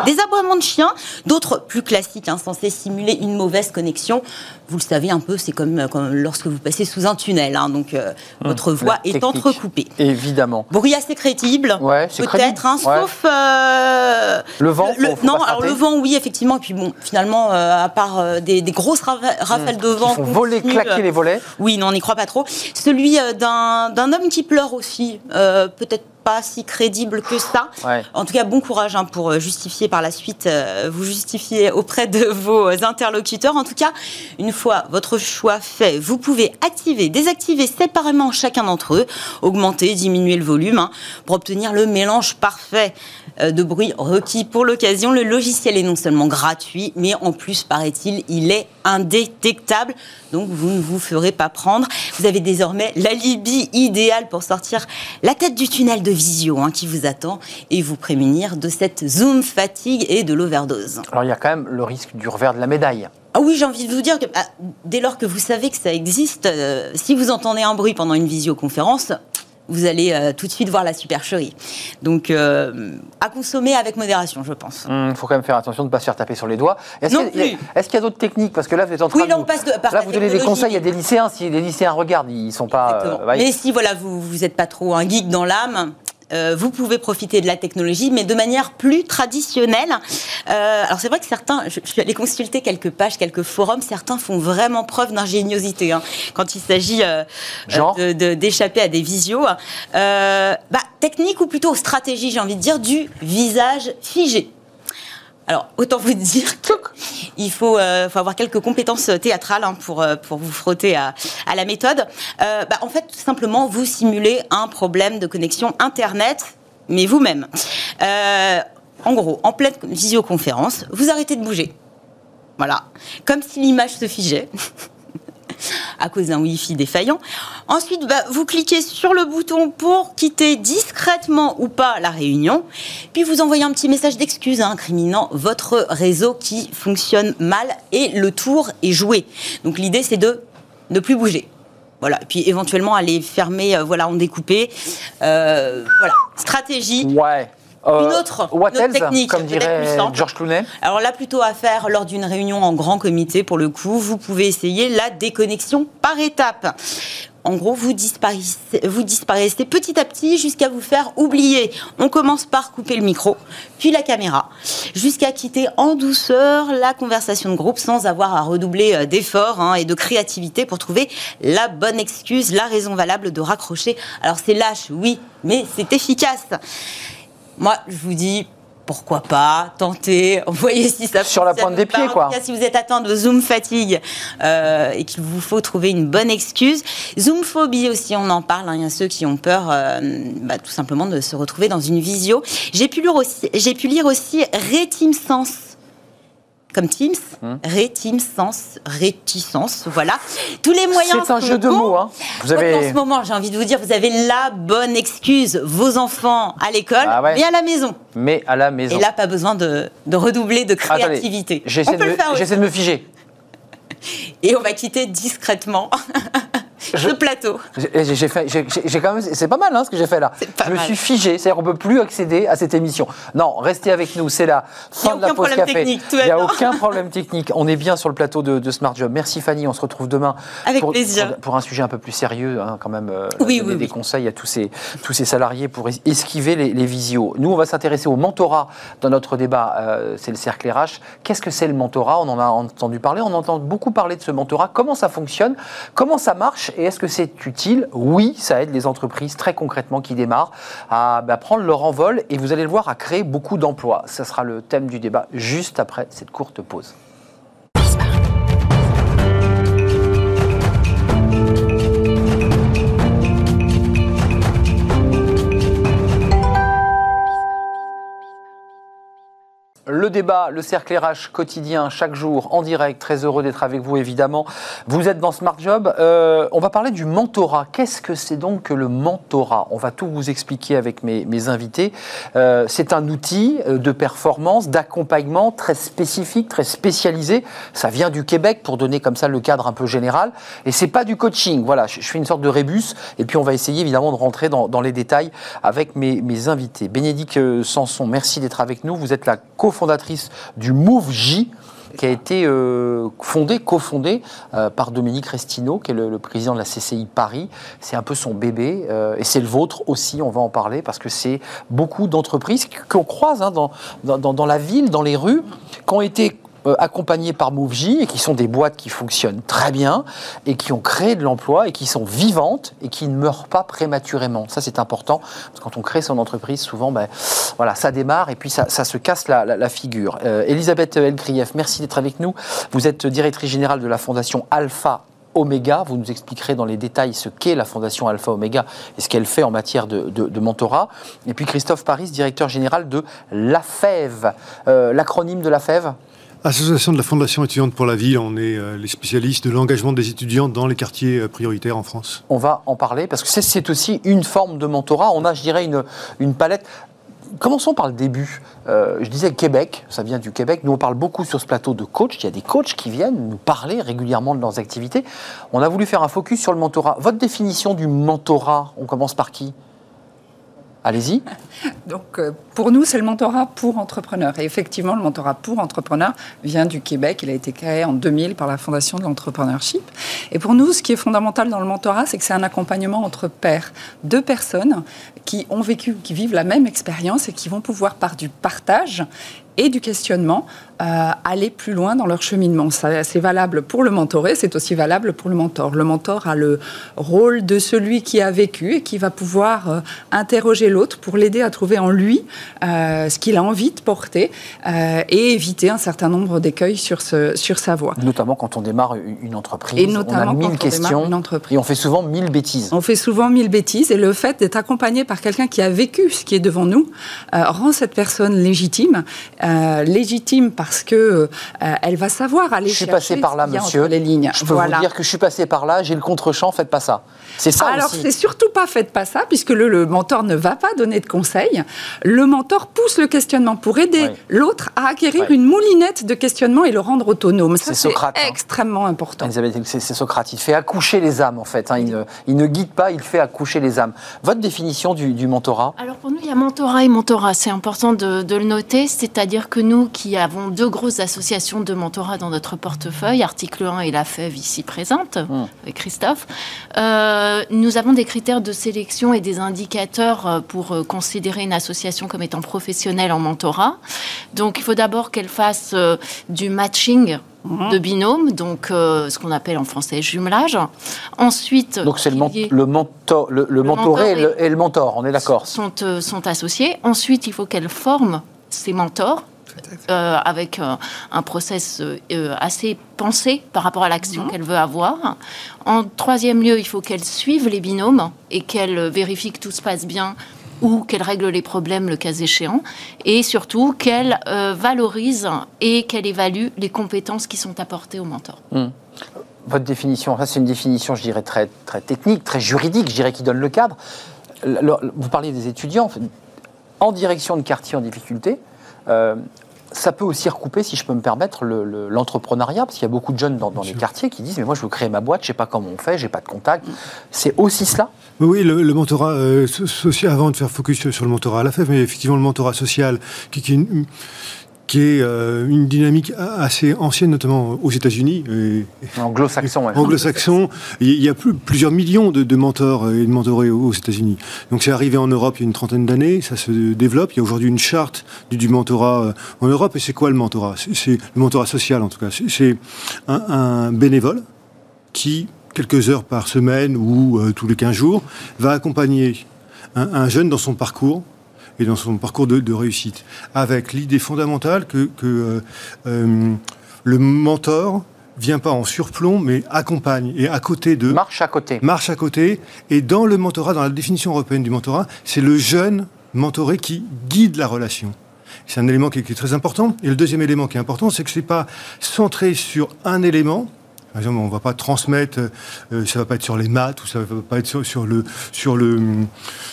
des aboiements de chiens, d'autres plus classiques, hein, censés simuler une mauvaise connexion. Vous le savez un peu, c'est comme, lorsque vous passez sous un tunnel, hein, donc euh, hum, votre voix est entrecoupée. Évidemment. Bruit assez crédible, ouais, peut-être, hein, sauf euh, le vent. non, alors le vent, oui, effectivement. Et puis bon, finalement, à part des, grosses rafales hum. de vent, qui font voler, claquer les volets. Oui, non, on n'y croit pas trop. Celui euh, d'un homme qui pleure aussi, euh, peut-être pas si crédible que ça. En tout cas, bon courage hein, pour euh, justifier par la suite, vous justifier auprès de vos interlocuteurs. En tout cas, une fois votre choix fait, vous pouvez activer, désactiver séparément chacun d'entre eux, augmenter, diminuer le volume, hein, pour obtenir le mélange parfait de bruit requis pour l'occasion. Le logiciel est non seulement gratuit, mais en plus, paraît-il, il est indétectable. Donc vous ne vous ferez pas prendre. Vous avez désormais l'alibi idéal pour sortir la tête du tunnel de visio hein, qui vous attend et vous prémunir de cette zoom fatigue et de l'overdose. Alors il y a quand même le risque du revers de la médaille. Ah oui, j'ai envie de vous dire que bah, dès lors que vous savez que ça existe, euh, si vous entendez un bruit pendant une visioconférence, vous allez euh, tout de suite voir la supercherie. Donc, euh, à consommer avec modération, je pense. Il hum, faut quand même faire attention de ne pas se faire taper sur les doigts. Est-ce qu'il y a, d'autres techniques? Parce que là, vous êtes en train oui, là, on passe de, là, vous donnez des conseils à des lycéens. Si les lycéens regardent, ils ne sont pas... Euh, Mais si, voilà, vous n'êtes pas trop un geek dans l'âme, euh, vous pouvez profiter de la technologie, mais de manière plus traditionnelle. Euh, alors c'est vrai que certains, je, suis allée consulter quelques pages, quelques forums, certains font vraiment preuve d'ingéniosité hein, quand il s'agit euh, d'échapper à des visios. bah, technique ou plutôt stratégie, j'ai envie de dire, du visage figé. Alors, autant vous dire qu'il faut, euh, faut, avoir quelques compétences théâtrales hein, pour, euh, pour vous frotter à, à la méthode. Euh, bah, en fait, tout simplement, vous simulez un problème de connexion Internet, mais vous-même. Euh, en gros, en pleine visioconférence, vous arrêtez de bouger. Voilà. Comme si l'image se figeait. À cause d'un Wi-Fi défaillant. Ensuite, bah, vous cliquez sur le bouton pour quitter discrètement ou pas la réunion. Puis vous envoyez un petit message d'excuse hein, incriminant votre réseau qui fonctionne mal et le tour est joué. Donc l'idée, c'est de ne plus bouger. Voilà. Et puis éventuellement aller fermer, euh, voilà, en découpé. Euh, voilà. Stratégie. Ouais. Euh, une autre, technique, comme dirait Georges Clooney. Alors là, plutôt à faire lors d'une réunion en grand comité, pour le coup, vous pouvez essayer la déconnexion par étapes. En gros, vous disparaissez, vous disparaissez petit à petit jusqu'à vous faire oublier. On commence par couper le micro, puis la caméra, jusqu'à quitter en douceur la conversation de groupe sans avoir à redoubler euh, d'efforts hein, et de créativité pour trouver la bonne excuse, la raison valable de raccrocher. Alors c'est lâche, oui, mais c'est efficace. Moi, je vous dis, pourquoi pas tenter, voyez si ça sur la pointe des pieds quoi. En tout cas, si vous êtes atteint de zoom fatigue euh, et qu'il vous faut trouver une bonne excuse, zoom phobie aussi, on en parle. Hein. Il y a ceux qui ont peur, euh, bah, tout simplement, de se retrouver dans une visio. J'ai pu lire aussi, j'ai pu lire aussi Rétimescence comme Teams, hmm. réticence, réticence, voilà. Tous les moyens. C'est un jeu de mots. Hein. Vous avez... En ce moment, j'ai envie de vous dire, vous avez la bonne excuse. Vos enfants à l'école, ah mais à la maison. Mais à la maison. Et là, pas besoin de, redoubler de créativité. J'essaie de, de me figer. Et on va quitter discrètement je, plateau. J'ai fait, j'ai quand même, c'est pas mal hein, ce que j'ai fait là. Je me suis figé, c'est-à-dire qu'on peut plus accéder à cette émission. Non, restez avec nous, c'est la fin de la pause café. Technique, Il n'y a aucun problème technique. On est bien sur le plateau de, Smart Job. Merci Fanny, on se retrouve demain avec pour, plaisir. Pour, un sujet un peu plus sérieux, hein, quand même. Euh, oui, oui, des conseils à tous ces, tous ces salariés pour esquiver les, les visios. Nous, on va s'intéresser au mentorat dans notre débat. Euh, c'est le cercle RH. Qu'est-ce que c'est le mentorat? On en a entendu parler. On entend beaucoup parler de ce mentorat. Comment ça fonctionne? Comment ça marche? Et est-ce que c'est utile? Oui, ça aide les entreprises très concrètement qui démarrent à bah, prendre leur envol et vous allez le voir, à créer beaucoup d'emplois. Ce sera le thème du débat juste après cette courte pause. Le débat, le cercle RH quotidien, chaque jour, en direct. Très heureux d'être avec vous, évidemment. Vous êtes dans Smart Job. Euh, on va parler du mentorat. Qu'est-ce que c'est donc que le mentorat? On va tout vous expliquer avec mes, invités. Euh, c'est un outil euh, de performance, d'accompagnement très spécifique, très spécialisé. Ça vient du Québec pour donner comme ça le cadre un peu général. Et c'est pas du coaching. Voilà, je, fais une sorte de rébus. Et puis on va essayer évidemment de rentrer dans, les détails avec mes, invités. Bénédicte Sanson, merci d'être avec nous. Vous êtes la co du Move J qui a été euh, fondé, cofondé euh, par Dominique Restineau, qui est le, président de la CCI Paris. C'est un peu son bébé, euh, et c'est le vôtre aussi, on va en parler, parce que c'est beaucoup d'entreprises qu'on croise hein, dans, dans, la ville, dans les rues, qui ont été accompagnés par MoveJ et qui sont des boîtes qui fonctionnent très bien et qui ont créé de l'emploi et qui sont vivantes et qui ne meurent pas prématurément. Ça, c'est important parce que quand on crée son entreprise, souvent, ben, voilà, ça démarre et puis ça, se casse la, figure. Euh, Elisabeth Elkrieff, merci d'être avec nous. Vous êtes directrice générale de la fondation Alpha Omega. Vous nous expliquerez dans les détails ce qu'est la Fondation Alpha Omega et ce qu'elle fait en matière de, mentorat. Et puis Christophe Paris, directeur général de l'AFEV. Euh, l'acronyme de l'AFEV Association de la Fondation étudiante pour la ville, on est euh, les spécialistes de l'engagement des étudiants dans les quartiers euh, prioritaires en France. On va en parler parce que c'est aussi une forme de mentorat. On a, je dirais, une, une palette commençons par le début. Euh, je disais Québec, ça vient du Québec. Nous, on parle beaucoup sur ce plateau de coachs. Il y a des coachs qui viennent nous parler régulièrement de leurs activités. On a voulu faire un focus sur le mentorat. Votre définition du mentorat, on commence par qui? Allez-y. Donc, euh, pour nous, c'est le mentorat pour entrepreneurs. Et effectivement, le mentorat pour entrepreneurs vient du Québec. Il a été créé en 2000 par la Fondation de l'entrepreneurship. Et pour nous, ce qui est fondamental dans le mentorat, c'est que c'est un accompagnement entre pairs. Deux personnes qui ont vécu, qui vivent la même expérience et qui vont pouvoir, par du partage et du questionnement, euh, aller plus loin dans leur cheminement. C'est valable pour le mentoré, c'est aussi valable pour le mentor. Le mentor a le rôle de celui qui a vécu et qui va pouvoir euh, interroger l'autre pour l'aider à trouver en lui euh, ce qu'il a envie de porter et éviter un certain nombre d'écueils sur, ce, sur sa voie. Notamment quand on démarre une entreprise, et notamment on a mille questions une entreprise. et on fait souvent mille bêtises. On fait souvent mille bêtises et le fait d'être accompagné par quelqu'un qui a vécu ce qui est devant nous rend cette personne légitime, légitime par parce que euh, elle va savoir aller je suis passé par là, monsieur. les lignes. Je peux vous dire que je suis passé par là, j'ai le contre-champ, faites pas ça. C'est ça Alors c'est surtout pas faites pas ça, puisque le, mentor ne va pas donner de conseils. Le mentor pousse le questionnement pour aider l'autre à acquérir une moulinette de questionnement et le rendre autonome. Ça c'est hein. extrêmement important. c'est Socrate. Il fait accoucher les âmes en fait. Hein. Il, ne, guide pas, il fait accoucher les âmes. Votre définition du, mentorat? Alors pour nous, il y a mentorat et mentorat. C'est important de, de le noter. C'est-à-dire que nous qui avons deux grosses associations de mentorat dans notre portefeuille, Article 1 et la FEV ici présente, hmm. avec Christophe. Euh, nous avons des critères de sélection et des indicateurs euh, pour euh, considérer une association comme étant professionnelle en mentorat. Donc il faut d'abord qu'elle fasse du matching hmm. de binôme, donc ce qu'on appelle en français jumelage. Ensuite, donc c'est le, le, mentor, le, mentoré et, le, mentor, on est d'accord. Sont, sont associés. Ensuite, il faut qu'elle forme ses mentors euh, avec euh, un process euh, assez pensé par rapport à l'action mhm. qu'elle veut avoir. En troisième lieu, il faut qu'elle suive les binômes et qu'elle vérifie que tout se passe bien ou qu'elle règle les problèmes le cas échéant, et surtout qu'elle valorise et qu'elle évalue les compétences qui sont apportées au mentor. Hmm. Votre définition, ça c'est une définition, je dirais, très, très technique, très juridique, je dirais, qui donne le cadre. Vous parlez des étudiants en direction de quartier en difficulté ça peut aussi recouper, si je peux me permettre, l'entrepreneuriat, parce qu'il y a beaucoup de jeunes dans, les quartiers qui disent Mais moi, je veux créer ma boîte, je ne sais pas comment on fait, je n'ai pas de contact. C'est aussi cela? Oui, le, mentorat euh, social, avant de faire focus sur le mentorat à la FEF, mais effectivement, le mentorat social, qui, qui qui est euh, une dynamique assez ancienne, notamment aux États-Unis. Anglo-saxon, Anglo-saxon. Il y a plus, plusieurs millions de, mentors et de mentorés aux États-Unis. Donc c'est arrivé en Europe il y a une trentaine d'années, ça se développe. Il y a aujourd'hui une charte du, mentorat euh, en Europe. Et c'est quoi le mentorat? C'est le mentorat social, en tout cas. C'est un, bénévole qui, quelques heures par semaine ou euh, tous les 15 jours, va accompagner un jeune dans son parcours et dans son parcours de, réussite, avec l'idée fondamentale que, euh, euh, le mentor vient pas en surplomb, mais accompagne et à côté de... Marche à côté. Marche à côté. Et dans le mentorat, dans la définition européenne du mentorat, c'est le jeune mentoré qui guide la relation. C'est un élément qui est, très important. Et le deuxième élément qui est important, c'est que ce n'est pas centré sur un élément, par exemple, on ne va pas transmettre, euh, ça ne va pas être sur les maths ou ça ne va pas être sur, sur, le, sur, le,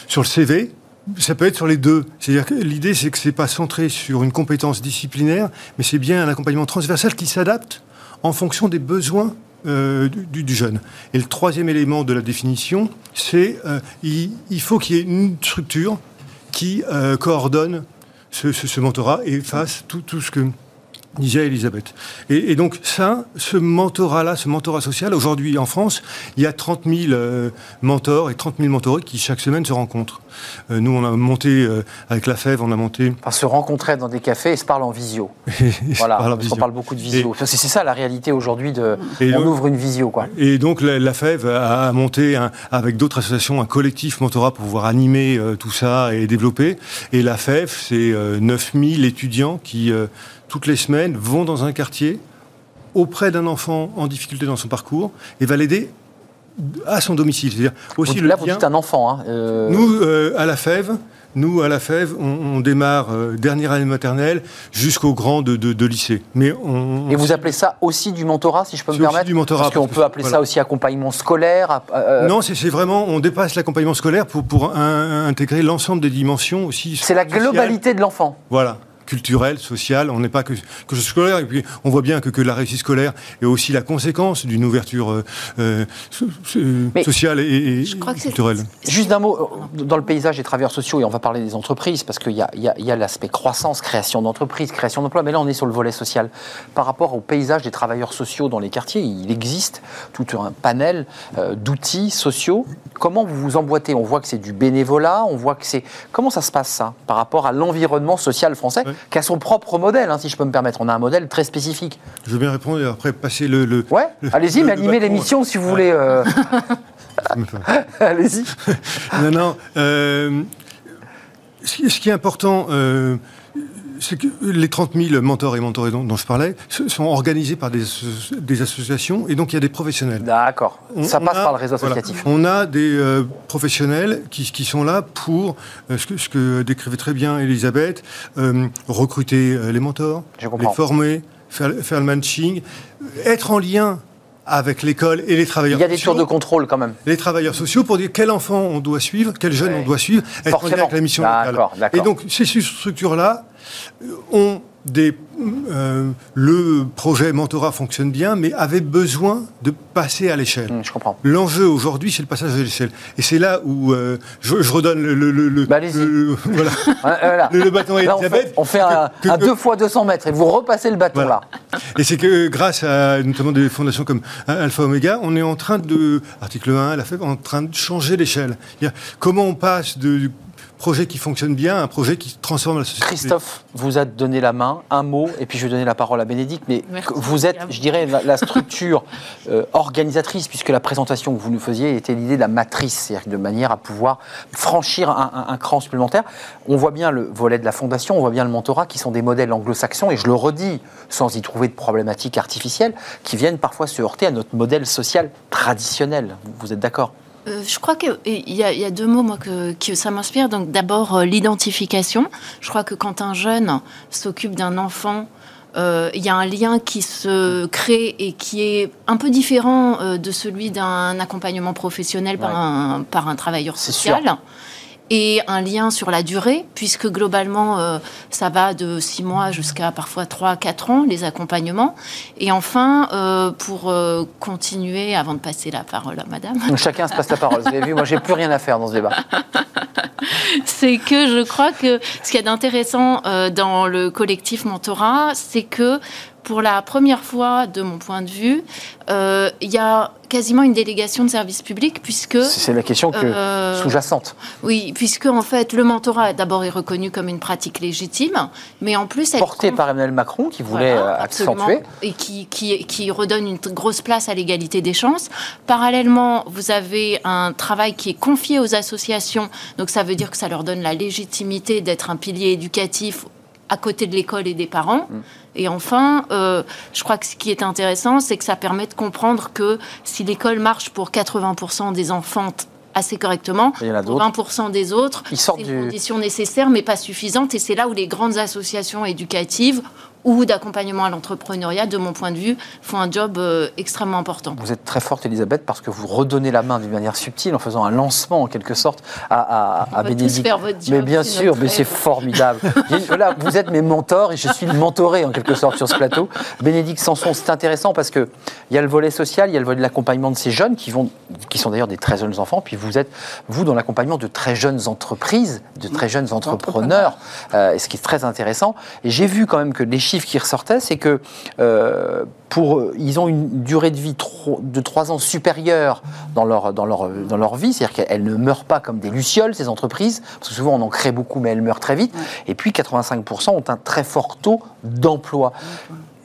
sur le CV. Ça peut être sur les deux. C'est-à-dire que l'idée, c'est que ce n'est pas centré sur une compétence disciplinaire, mais c'est bien un accompagnement transversal qui s'adapte en fonction des besoins euh, du, jeune. Et le troisième élément de la définition, c'est euh, il, faut qu'il y ait une structure qui euh, coordonne ce, mentorat et fasse tout ce que disait Elisabeth. Et, donc ça, ce mentorat-là, ce mentorat social, aujourd'hui en France, il y a 30 000 euh, mentors et 30 000 mentorés qui chaque semaine se rencontrent. Euh, nous, on a monté, euh, avec la FEV, on a monté... Enfin, se rencontrer dans des cafés et se parler en visio. voilà, parce qu'on parle beaucoup de visio. C'est ça la réalité aujourd'hui, de, on ouvre une visio. Quoi. Et donc la, FEV a, monté, avec d'autres associations, un collectif mentorat pour pouvoir animer tout ça et développer. Et la FEV, c'est 9 000 étudiants qui toutes les semaines, vont dans un quartier auprès d'un enfant en difficulté dans son parcours et va l'aider à son domicile. C'est-à-dire aussi là, vous dites un enfant. Hein, euh, Nous, euh, à la Fève, nous, à la FEV, on, démarre euh, dernière année maternelle jusqu'au grand de, lycée. Mais on, Et vous appelez ça aussi du mentorat, si je peux me permettre du mentorat. Parce qu'on peut appeler ça aussi accompagnement scolaire. Euh, non, c'est vraiment, on dépasse l'accompagnement scolaire pour, pour intégrer l'ensemble des dimensions aussi. C'est la globalité de l'enfant. Voilà culturelle, sociale. On n'est pas que, que scolaire. Et puis, on voit bien que, que la réussite scolaire est aussi la conséquence d'une ouverture euh, euh, sociale et, culturelle. Juste d'un mot, euh, dans le paysage des travailleurs sociaux, et on va parler des entreprises, parce qu'il y a, y a l'aspect croissance, création d'entreprises, création d'emplois, mais là, on est sur le volet social. Par rapport au paysage des travailleurs sociaux dans les quartiers, il existe tout un panel d'outils sociaux. Comment vous vous emboîtez? On voit que c'est du bénévolat, on voit que c'est... Comment ça se passe, ça, par rapport à l'environnement social français? Qui a son propre modèle, hein, si je peux me permettre. On a un modèle très spécifique. Je veux bien répondre et après passer le. le ouais, allez-y, mais animez l'émission si vous voulez. Euh. allez-y. non, non. Euh, ce, qui est important, euh, c'est que les 30 000 mentors et mentorés dont, je parlais sont organisés par des, associations et donc il y a des professionnels. D'accord. Ça passe par le réseau associatif. On a des euh, professionnels qui, sont là pour, euh, ce, que, ce, que, décrivait très bien Elisabeth, euh, recruter les mentors, les former, faire, faire le matching, être en lien avec l'école et les travailleurs sociaux. Il y a des tours de contrôle quand même. Les travailleurs sociaux pour dire quel enfant on doit suivre, quel jeune on doit suivre, être en lien avec la mission locale. Et donc ces structures-là ont des, euh, le projet mentorat fonctionne bien, mais avait besoin de passer à l'échelle. Mmh, je comprends. L'enjeu aujourd'hui, c'est le passage à l'échelle. Et c'est là où euh, je, redonne le, le, le, bah, voilà. le, bâton à Elisabeth. On fait, un, un 2 fois 200 mètres et vous repassez le bâton là. Et c'est que grâce à notamment des fondations comme Alpha Omega, on est en train de, article 1, la FEB, en train de changer l'échelle. Comment on passe de projet qui fonctionne bien, un projet qui transforme la société. Christophe vous a donné la main, un mot, et puis je vais donner la parole à Bénédicte, mais vous êtes, je dirais, la, structure euh, organisatrice, puisque la présentation que vous nous faisiez était l'idée de la matrice, c'est-à-dire de manière à pouvoir franchir un, cran supplémentaire. On voit bien le volet de la fondation, on voit bien le mentorat, qui sont des modèles anglo-saxons, et je le redis, sans y trouver de problématiques artificielles, qui viennent parfois se heurter à notre modèle social traditionnel. vous êtes d'accord? Euh, je crois qu'il y, y, a deux mots moi, que, que ça m'inspire. Donc d'abord euh, l'identification. Je crois que quand un jeune s'occupe d'un enfant, euh, il y a un lien qui se crée et qui est un peu différent de celui d'un accompagnement professionnel par, un, par un travailleur social. Sûr et un lien sur la durée, puisque globalement, euh, ça va de 6 mois jusqu'à parfois 3 4 ans, les accompagnements. Et enfin, euh, pour euh, continuer, avant de passer la parole à madame. Chacun se passe la parole. Vous avez vu, moi, j'ai plus rien à faire dans ce débat. c'est que je crois que ce qu'il y a d'intéressant dans le collectif Mentorat, c'est que pour la première fois, de mon point de vue, euh, il y a quasiment une délégation de service public puisque c'est la question euh, sous-jacente. Oui, puisque en fait le mentorat d'abord est reconnu comme une pratique légitime, mais en plus portée par Emmanuel Macron qui voulait euh, accentuer et qui, qui, qui redonne une grosse place à l'égalité des chances. Parallèlement, vous avez un travail qui est confié aux associations, donc ça veut dire que ça leur donne la légitimité d'être un pilier éducatif à côté de l'école et des parents. Mm. Et enfin, euh, je crois que ce qui est intéressant, c'est que ça permet de comprendre que si l'école marche pour 80% des enfants assez correctement, pour 20% des autres, c'est une condition nécessaire mais pas suffisante. Et c'est là où les grandes associations éducatives ou d'accompagnement à l'entrepreneuriat, de mon point de vue, font un job euh, extrêmement important. Vous êtes très forte, Elisabeth, parce que vous redonnez la main d'une manière subtile en faisant un lancement, en quelque sorte, à, à, à Bénédicte. mais bien sûr, mais c'est formidable. là, vous êtes mes mentors et je suis mentoré, en quelque sorte, sur ce plateau. Bénédicte Sanson, c'est intéressant parce qu'il y a le volet social, il y a le volet de l'accompagnement de ces jeunes qui, vont, qui sont d'ailleurs des très jeunes enfants, puis vous êtes, vous, dans l'accompagnement de très jeunes entreprises, de très jeunes entrepreneurs, euh, ce qui est très intéressant. Et j'ai vu quand même que les qui ressortait, c'est que euh, pour, ils ont une durée de vie de 3 ans supérieure dans leur, dans leur, dans leur vie, c'est-à-dire qu'elles ne meurent pas comme des lucioles, ces entreprises, parce que souvent on en crée beaucoup, mais elles meurent très vite. Et puis 85% ont un très fort taux d'emploi.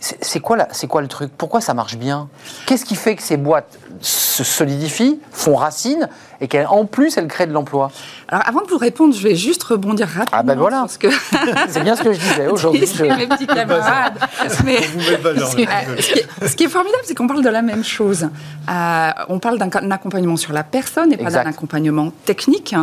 C'est quoi, quoi le truc? Pourquoi ça marche bien? Qu'est-ce qui fait que ces boîtes se solidifient, font racine et qu'en plus elles créent de l'emploi? Alors avant de vous répondre, je vais juste rebondir rapidement. Ah ben voilà parce que... C'est bien ce que je disais aujourd'hui. je... mes petits camarades. Mais... ce, qui est, formidable, c'est qu'on parle de la même chose. Euh, on parle d'un accompagnement sur la personne et pas d'un accompagnement technique.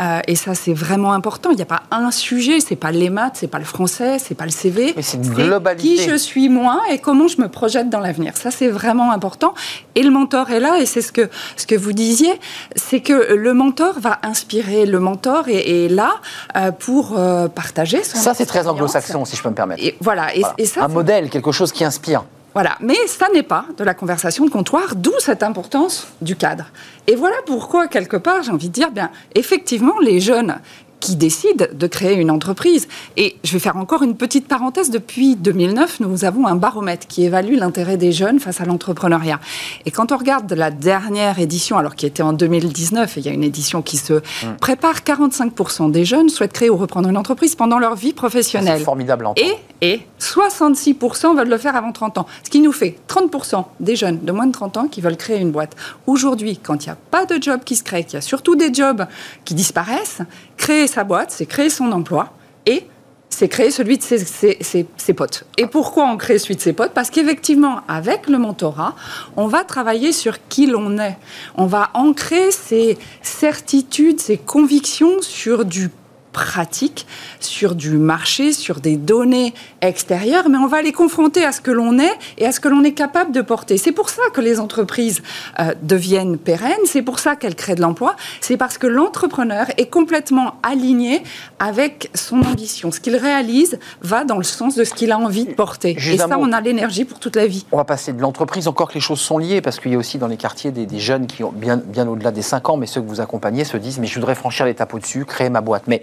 Euh, et ça, c'est vraiment important. Il n'y a pas un sujet, c'est pas les maths, c'est pas le français, c'est pas le CV. Mais c'est une globalité. Qui je suis moi et comment je me projette dans l'avenir. Ça, c'est vraiment important. Et le mentor est là, et c'est ce que, ce que vous disiez, c'est que le mentor va inspirer. Le mentor est, là euh, pour euh, partager son Ça, c'est très anglo-saxon, si je peux me permettre. Et voilà. Et, ça, Un modèle, quelque chose qui inspire. Voilà, mais ça n'est pas de la conversation de comptoir, d'où cette importance du cadre. Et voilà pourquoi, quelque part, j'ai envie de dire, bien, effectivement, les jeunes qui décident de créer une entreprise. Et je vais faire encore une petite parenthèse. Depuis 2009, nous avons un baromètre qui évalue l'intérêt des jeunes face à l'entrepreneuriat. Et quand on regarde la dernière édition, alors qui était en 2019, et il y a une édition qui se mmh. prépare, 45% des jeunes souhaitent créer ou reprendre une entreprise pendant leur vie professionnelle. C'est formidable. Et, et 66% veulent le faire avant 30 ans. Ce qui nous fait 30% des jeunes de moins de 30 ans qui veulent créer une boîte. Aujourd'hui, quand il n'y a pas de job qui se crée, qu'il y a surtout des jobs qui disparaissent, créer sa boîte, c'est créer son emploi et c'est créer celui de ses, potes. Et pourquoi on crée celui de ses potes? Parce qu'effectivement, avec le mentorat, on va travailler sur qui l'on est. On va ancrer ses certitudes, ses convictions sur du pratique, sur du marché, sur des données extérieures, mais on va les confronter à ce que l'on est et à ce que l'on est capable de porter. C'est pour ça que les entreprises euh, deviennent pérennes, c'est pour ça qu'elles créent de l'emploi, c'est parce que l'entrepreneur est complètement aligné avec son ambition. Ce qu'il réalise va dans le sens de ce qu'il a envie de porter. et ça, on a l'énergie pour toute la vie. On va passer de l'entreprise, encore que les choses sont liées, parce qu'il y a aussi dans les quartiers des, des jeunes qui ont bien, bien au-delà des 5 ans, mais ceux que vous accompagnez se disent, mais je voudrais franchir l'étape au-dessus, créer ma boîte. Mais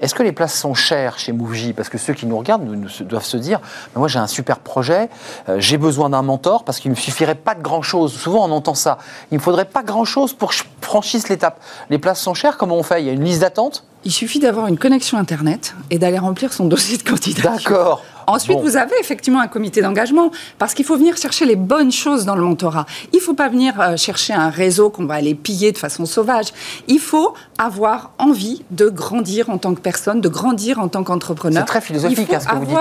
est-ce que les places sont chères chez Mouvji? Parce que ceux qui nous regardent doivent se dire moi j'ai un super projet, euh, j'ai besoin d'un mentor parce qu'il ne me suffirait pas de grand-chose. Souvent on entend ça. Il ne me faudrait pas grand-chose pour que je franchisse l'étape. Les places sont chères, comment on fait? Il y a une liste d'attente? Il suffit d'avoir une connexion Internet et d'aller remplir son dossier de candidature. D'accord. Ensuite, vous avez effectivement un comité d'engagement parce qu'il faut venir chercher les bonnes choses dans le mentorat. Il ne faut pas venir euh, chercher un réseau qu'on va aller piller de façon sauvage. Il faut avoir envie de grandir en tant que personne, de grandir en tant qu'entrepreneur. C'est très philosophique, hein, ce que vous dites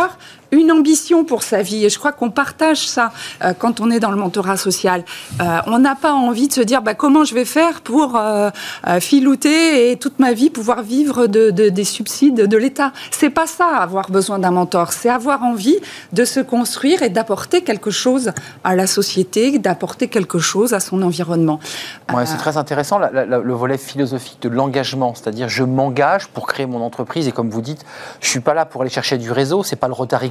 une ambition pour sa vie. Et je crois qu'on partage ça euh, quand on est dans le mentorat social. Euh, on n'a pas envie de se dire bah, comment je vais faire pour euh, filouter et toute ma vie pouvoir vivre de, des subsides de l'État. C'est pas ça, avoir besoin d'un mentor. C'est avoir envie de se construire et d'apporter quelque chose à la société, d'apporter quelque chose à son environnement. Ouais, c'est très intéressant le volet philosophique de l'engagement, c'est-à-dire je m'engage pour créer mon entreprise et comme vous dites, je suis pas là pour aller chercher du réseau, c'est pas le Rotary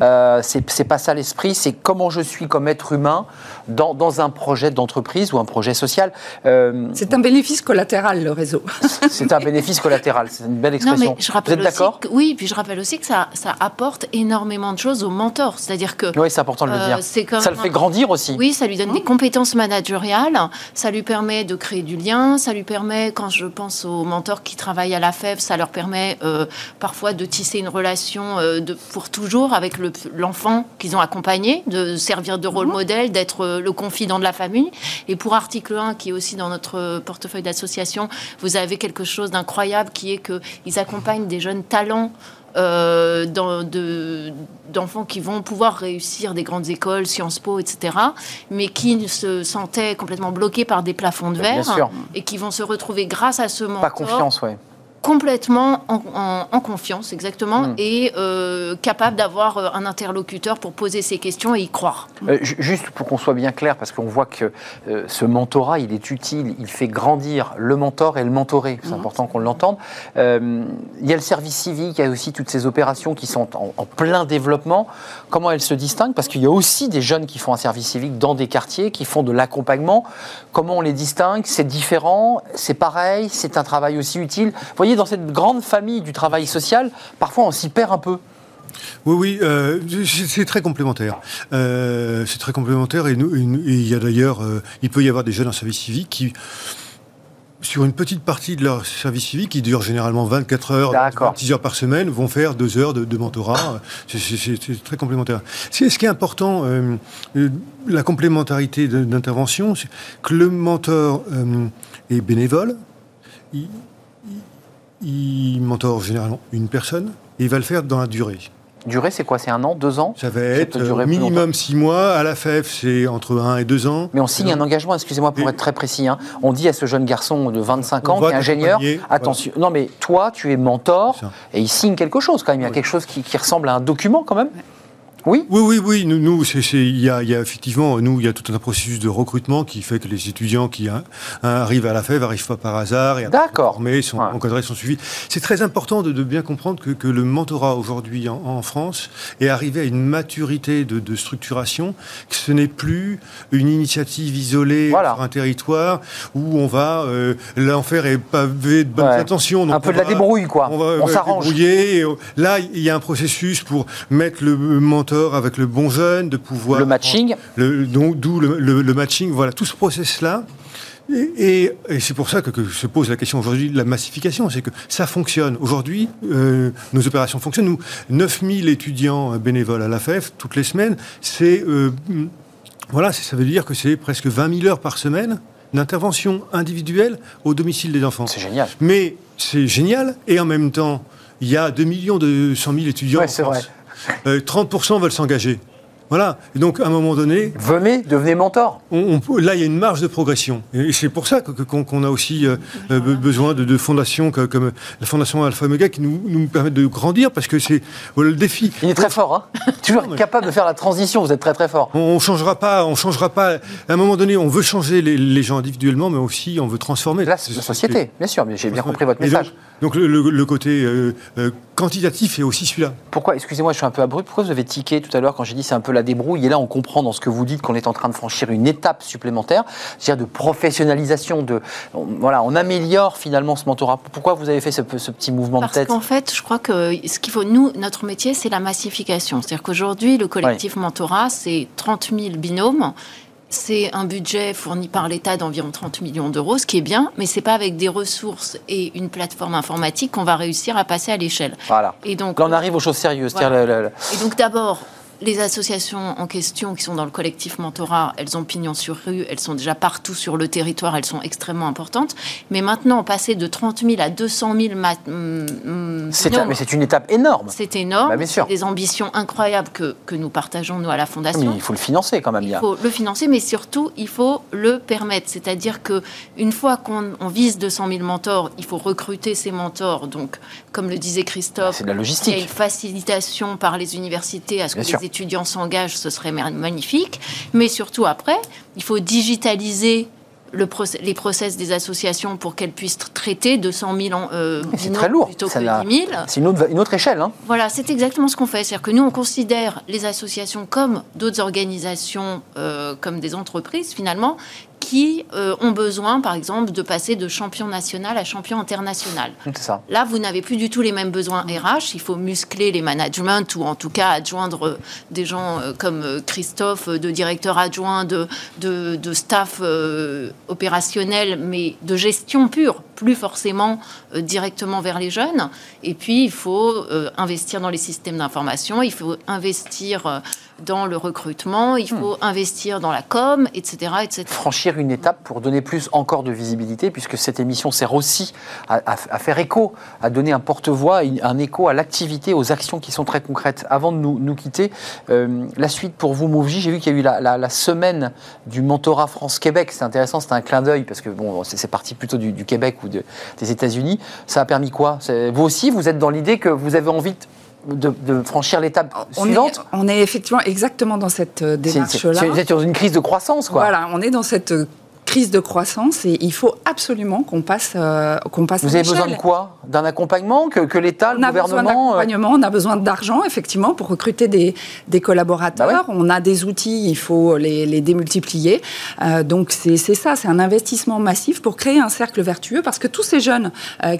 Euh, c'est pas ça l'esprit, c'est comment je suis comme être humain dans, dans un projet d'entreprise ou un projet social. Euh, c'est un bénéfice collatéral, le réseau. c'est un bénéfice collatéral, c'est une belle expression. je Vous êtes d'accord Oui, puis je rappelle aussi que ça, ça, apporte énormément de choses au mentor. C'est-à-dire que. Oui, c'est important de le dire. Euh, ça le fait grandir aussi. Oui, ça lui donne des compétences managériales, ça lui permet de créer du lien, ça lui permet, quand je pense aux mentors qui travaillent à la FEV, ça leur permet parfois de tisser une relation de, pour toujours avec l'enfant qu'ils ont accompagné, de servir de rôle mhm. modèle, d'être le confident de la famille. Et pour article 1, qui est aussi dans notre portefeuille d'association, vous avez quelque chose d'incroyable qui est qu'ils accompagnent des jeunes talents euh, d'enfants qui vont pouvoir réussir des grandes écoles, Sciences Po, etc., mais qui se sentaient complètement bloqués par des plafonds de verre et qui vont se retrouver grâce à ce mentor. Pas confiance, ouais complètement en, confiance, exactement, mm. et euh, capable d'avoir euh, un interlocuteur pour poser ses questions et y croire. Euh, juste pour qu'on soit bien clair, parce qu'on voit que ce mentorat, il est utile, il fait grandir le mentor et le mentoré, c'est mm. important qu'on l'entende. il y a le service civique, il y a aussi toutes ces opérations qui sont en, plein développement. Comment elles se distinguent? Parce qu'il y a aussi des jeunes qui font un service civique dans des quartiers, qui font de l'accompagnement. Comment on les distingue? C'est différent? C'est pareil? C'est un travail aussi utile? Vous dans cette grande famille du travail social, parfois on s'y perd un peu. Oui, oui, euh, c'est très complémentaire. Euh, c'est très complémentaire et, il y a d'ailleurs, euh, il peut y avoir des jeunes en service civique qui sur une petite partie de leur service civique, qui dure généralement 24 heures, 10 heures par semaine, vont faire 2 heures de, mentorat. C'est très complémentaire. Ce qui est important, euh, la complémentarité d'intervention, c'est que le mentor euh, est bénévole, il, il, mentore généralement une personne, et il va le faire dans la durée. Durée, c'est quoi? C'est un an, deux ans? Ça va être minimum six mois. À la FEF, c'est entre un et deux ans. Mais on signe un engagement, excusez-moi pour être très précis. Hein. On dit à ce jeune garçon de 25 ans, qui est ingénieur, attention, non mais toi, tu es mentor, et il signe quelque chose quand même. Il y a quelque chose qui, qui ressemble à un document quand même oui Oui, oui, oui. Nous, nous il, y a, y a effectivement, nous, il y a tout un processus de recrutement qui fait que les étudiants qui hein, arrivent à la FEV n'arrivent pas par hasard. D'accord. Mais sont encadrés, sont suivis. C'est très important de, bien comprendre que, que le mentorat aujourd'hui en, France est arrivé à une maturité de, structuration, que ce n'est plus une initiative isolée sur un territoire où on va euh, l'enfer est pavé de bonnes intentions. un peu de la débrouille, quoi. On, on s'arrange. Là, il y a un processus pour mettre le mentor avec le bon jeune, de pouvoir... Le matching. D'où le, matching, voilà, tout ce process-là. Et, c'est pour ça que, se pose la question aujourd'hui de la massification, c'est que ça fonctionne. Aujourd'hui, euh, nos opérations fonctionnent. Nous, 9000 étudiants bénévoles à la FEF, toutes les semaines, c'est... Euh, voilà, ça veut dire que c'est presque 20 000 heures par semaine d'intervention individuelle au domicile des enfants. C'est génial. Mais c'est génial, et en même temps, il y a 2 millions de 100 000 étudiants en France. Vrai. 30% euh, veulent s'engager. Voilà. Et donc, à un moment donné. Venez, devenez mentor. là, il y a une marge de progression. Et c'est pour ça qu'on a aussi euh, euh, besoin de, fondations comme, la Fondation Alpha Omega qui nous, nous permettent de grandir parce que c'est le défi. Il est très fort, hein Toujours capable de faire la transition. Vous êtes très, très fort. On ne changera pas. On changera pas. À un moment donné, on veut changer les, gens individuellement, mais aussi on veut transformer la, la société. Bien sûr, mais j'ai bien compris votre message. Donc, le, côté quantitatif est aussi celui-là. Pourquoi, excusez-moi, je suis un peu abrupt, pourquoi vous avez tiqué tout à l'heure quand j'ai dit c'est un peu la débrouille? Et là, on comprend dans ce que vous dites qu'on est en train de franchir une étape supplémentaire, c'est-à-dire de professionnalisation, de, voilà, on améliore finalement ce mentorat. Pourquoi vous avez fait ce, petit mouvement de tête? Parce qu'en fait, je crois que ce qu'il faut, nous, notre métier, c'est la massification. C'est-à-dire qu'aujourd'hui, le collectif mentorat, c'est 30 000 binômes c'est un budget fourni par l'État d'environ 30 millions d'euros, ce qui est bien, mais c'est pas avec des ressources et une plateforme informatique qu'on va réussir à passer à l'échelle. Voilà. Et donc, Là, on arrive aux choses sérieuses. Et donc, d'abord, les associations en question qui sont dans le collectif mentorat, elles ont pignon sur rue, elles sont déjà partout sur le territoire, elles sont extrêmement importantes. Mais maintenant, passer de 30 000 à 200 000... c'est, mais c'est une étape énorme. C'est énorme. Bah, des ambitions incroyables que, que, nous partageons, nous, à la Fondation. Mais il faut le financer quand même. Il faut le financer, mais surtout, il faut le permettre. C'est-à-dire que une fois qu'on vise 200 000 mentors, il faut recruter ces mentors. Donc, comme le disait Christophe, c'est de la logistique. il y a une facilitation par les universités à ce que les étudiants s'engagent, ce serait magnifique. Mais surtout après, il faut digitaliser le les process des associations pour qu'elles puissent traiter 200 000 euh, c'est très lourd. plutôt que 10 000. C'est une autre, une autre échelle. Hein. Voilà, c'est exactement ce qu'on fait. C'est-à-dire que nous, on considère les associations comme d'autres organisations, euh, comme des entreprises finalement, qui euh, ont besoin, par exemple, de passer de champion national à champion international. Ça. Là, vous n'avez plus du tout les mêmes besoins RH. Il faut muscler les managements ou en tout cas adjoindre euh, des gens euh, comme Christophe, de directeur adjoint, de, de, staff opérationnel, mais de gestion pure, plus forcément directement vers les jeunes. Et puis, il faut investir dans les systèmes d'information, il faut investir dans le recrutement, il faut hmm. investir dans la com, etc., etc. Franchir une étape pour donner plus encore de visibilité, puisque cette émission sert aussi à, faire écho, à donner un porte-voix, un écho à l'activité, aux actions qui sont très concrètes. Avant de nous, nous quitter, euh, la suite pour vous, Mouvji, j'ai vu qu'il y a eu la, semaine du mentorat France-Québec. C'est intéressant, c'est un clin d'œil, parce que bon, c'est parti plutôt du, Québec ou de, des États-Unis. Ça a permis quoi? Vous aussi, vous êtes dans l'idée que vous avez envie de de, franchir l'étape suivante On est effectivement exactement dans cette euh, démarche-là. Vous êtes dans une crise de croissance, quoi. Voilà, on est dans cette euh, crise de croissance et il faut absolument qu'on passe, euh, qu'on passe. Vous avez besoin de quoi? D'un accompagnement que, que l'État, le gouvernement. On a besoin d'argent, effectivement, pour recruter des, des collaborateurs. Bah on a des outils, il faut les, les démultiplier. donc c'est ça, c'est un investissement massif pour créer un cercle vertueux parce que tous ces jeunes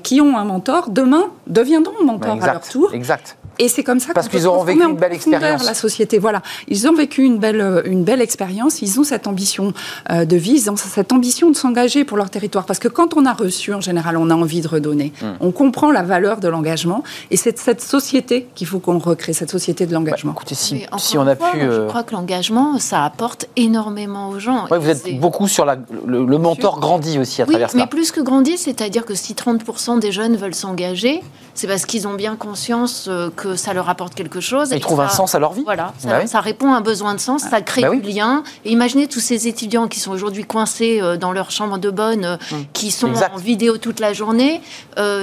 qui ont un mentor demain deviendront mentors bah, à leur tour. Exact. Et c'est comme ça parce qu'ils auront vécu une belle expérience. La société, voilà, ils ont vécu une belle, une belle expérience. Ils ont cette ambition euh, de vie, ils ont cette ambition de s'engager pour leur territoire. Parce que quand on a reçu, en général, on a envie de redonner. Hmm. On comprend la valeur de l'engagement. Et c'est cette société qu'il faut qu'on recrée, cette société de l'engagement. écoutez, si, si on a pu. Je euh, crois que l'engagement, ça apporte énormément aux gens. vous êtes beaucoup sur la, le, mentor grandit aussi à travers ça. Mais plus que grandit, c'est-à-dire que si 30% des jeunes veulent s'engager, c'est parce qu'ils ont bien conscience euh, que ça leur apporte quelque chose. Ils trouvent un sens à leur vie. Voilà, bah ça, répond à un besoin de sens, ça crée bah du lien. Et imaginez tous ces étudiants qui sont aujourd'hui coincés euh, dans leur chambre de bonne, euh, mmh. qui sont en vidéo toute la journée.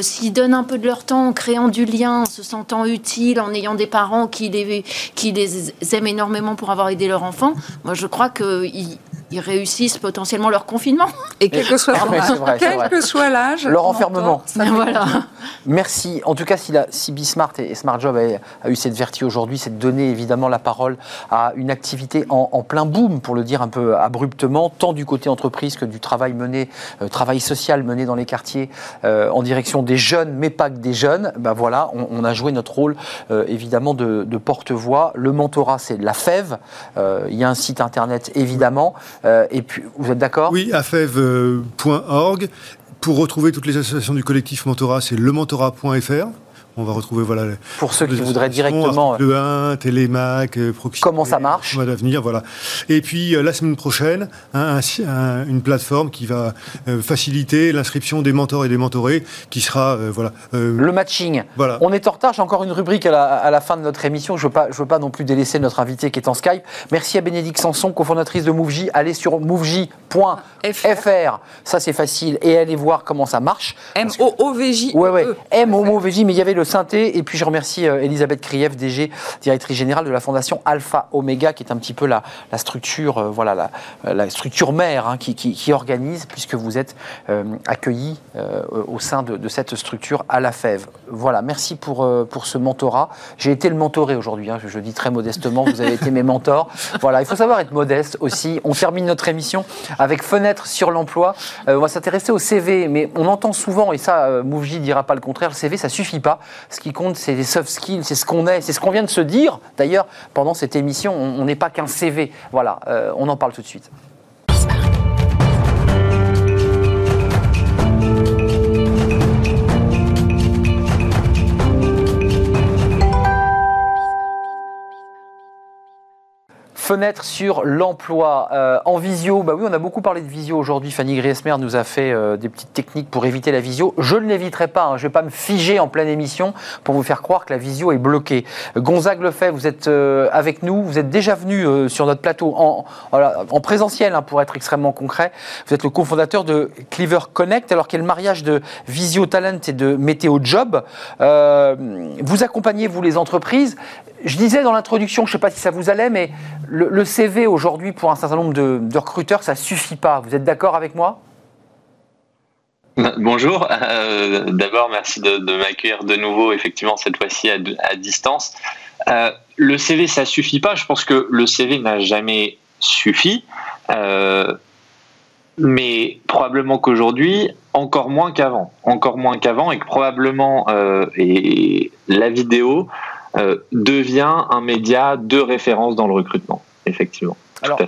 S'ils donnent un peu de leur temps en créant du lien, en se sentant utiles, en ayant des parents qui les, qui les aiment énormément pour avoir aidé leur enfant, moi je crois qu'ils ils réussissent potentiellement leur confinement. Et quel que soit, quel que soit l'âge. Leur enfermement. voilà. Merci. En tout cas, si, la, si Bismart et Smart Job a, eu cette vertu aujourd'hui, c'est de donner évidemment la parole à une activité en, plein boom, pour le dire un peu abruptement, tant du côté entreprise que du travail mené, euh, travail social mené dans les quartiers euh, en direction des jeunes, mais pas que des jeunes. Ben voilà, on, a joué notre rôle euh, évidemment de, porte-voix. Le mentorat, c'est la FEV. il y a un site internet évidemment. Et puis, vous êtes d'accord? Oui, afev.org. Pour retrouver toutes les associations du collectif Mentorat, c'est lementorat.fr. On va retrouver voilà. Pour ceux qui voudraient directement. Le 1, Télémac, euh, Proximité. Comment ça marche d'avenir, voilà. Et puis euh, la semaine prochaine, hein, une plateforme qui va euh, faciliter l'inscription des mentors et des mentorés, qui sera voilà. le matching. Voilà. On est en retard. J'ai encore une rubrique à la, fin de notre émission. Je veux pas, je veux pas non plus délaisser notre invité qui est en Skype. Merci à Bénédicte Sanson, cofondatrice de MoveJ. Allez sur moveJ.fr. Ça c'est facile et allez voir comment ça marche. M O O V J. Ouais ouais. M O O V J. Mais il y avait le synthé. Et puis je remercie euh, Elisabeth Krief, DG, directrice générale de la fondation Alpha Omega, qui est un petit peu la, structure, euh, voilà, la, structure mère hein, qui, organise, puisque vous êtes euh, accueillis au sein de, cette structure à la FEV. Voilà, merci pour, pour ce mentorat. J'ai été le mentoré aujourd'hui, hein, je, je, dis très modestement, vous avez été mes mentors. Voilà, il faut savoir être modeste aussi. On termine notre émission avec Fenêtre sur l'emploi. on va s'intéresser au CV, mais on entend souvent, et ça, Mouvji dira pas le contraire, le CV, ça suffit pas. Ce qui compte, c'est les soft skills, c'est ce qu'on est, c'est ce qu'on vient de se dire. D'ailleurs, pendant cette émission, on n'est pas qu'un CV. Voilà, euh, on en parle tout de suite. Fenêtre sur l'emploi euh, en visio. Bah oui, on a beaucoup parlé de visio aujourd'hui. Fanny Griesmer nous a fait euh, des petites techniques pour éviter la visio. Je ne l'éviterai pas. Hein. Je ne vais pas me figer en pleine émission pour vous faire croire que la visio est bloquée. Gonzague Lefebvre, vous êtes euh, avec nous. Vous êtes déjà venu sur notre plateau en, en présentiel, hein, pour être extrêmement concret. Vous êtes le cofondateur de Cleaver Connect, alors qu'il y a le mariage de Visio Talent et de Météo Job. vous accompagnez, vous, les entreprises. Je disais dans l'introduction, je ne sais pas si ça vous allait, mais le, CV aujourd'hui pour un certain nombre de, recruteurs, ça suffit pas. Vous êtes d'accord avec moi? Bonjour. Euh, d'abord, merci de, m'accueillir de nouveau, effectivement, cette fois-ci à, distance. Euh, le CV, ça suffit pas. Je pense que le CV n'a jamais suffi. Euh, mais probablement qu'aujourd'hui, encore moins qu'avant. Encore moins qu'avant, et que probablement et la vidéo euh, devient un média de référence dans le recrutement, effectivement. Alors,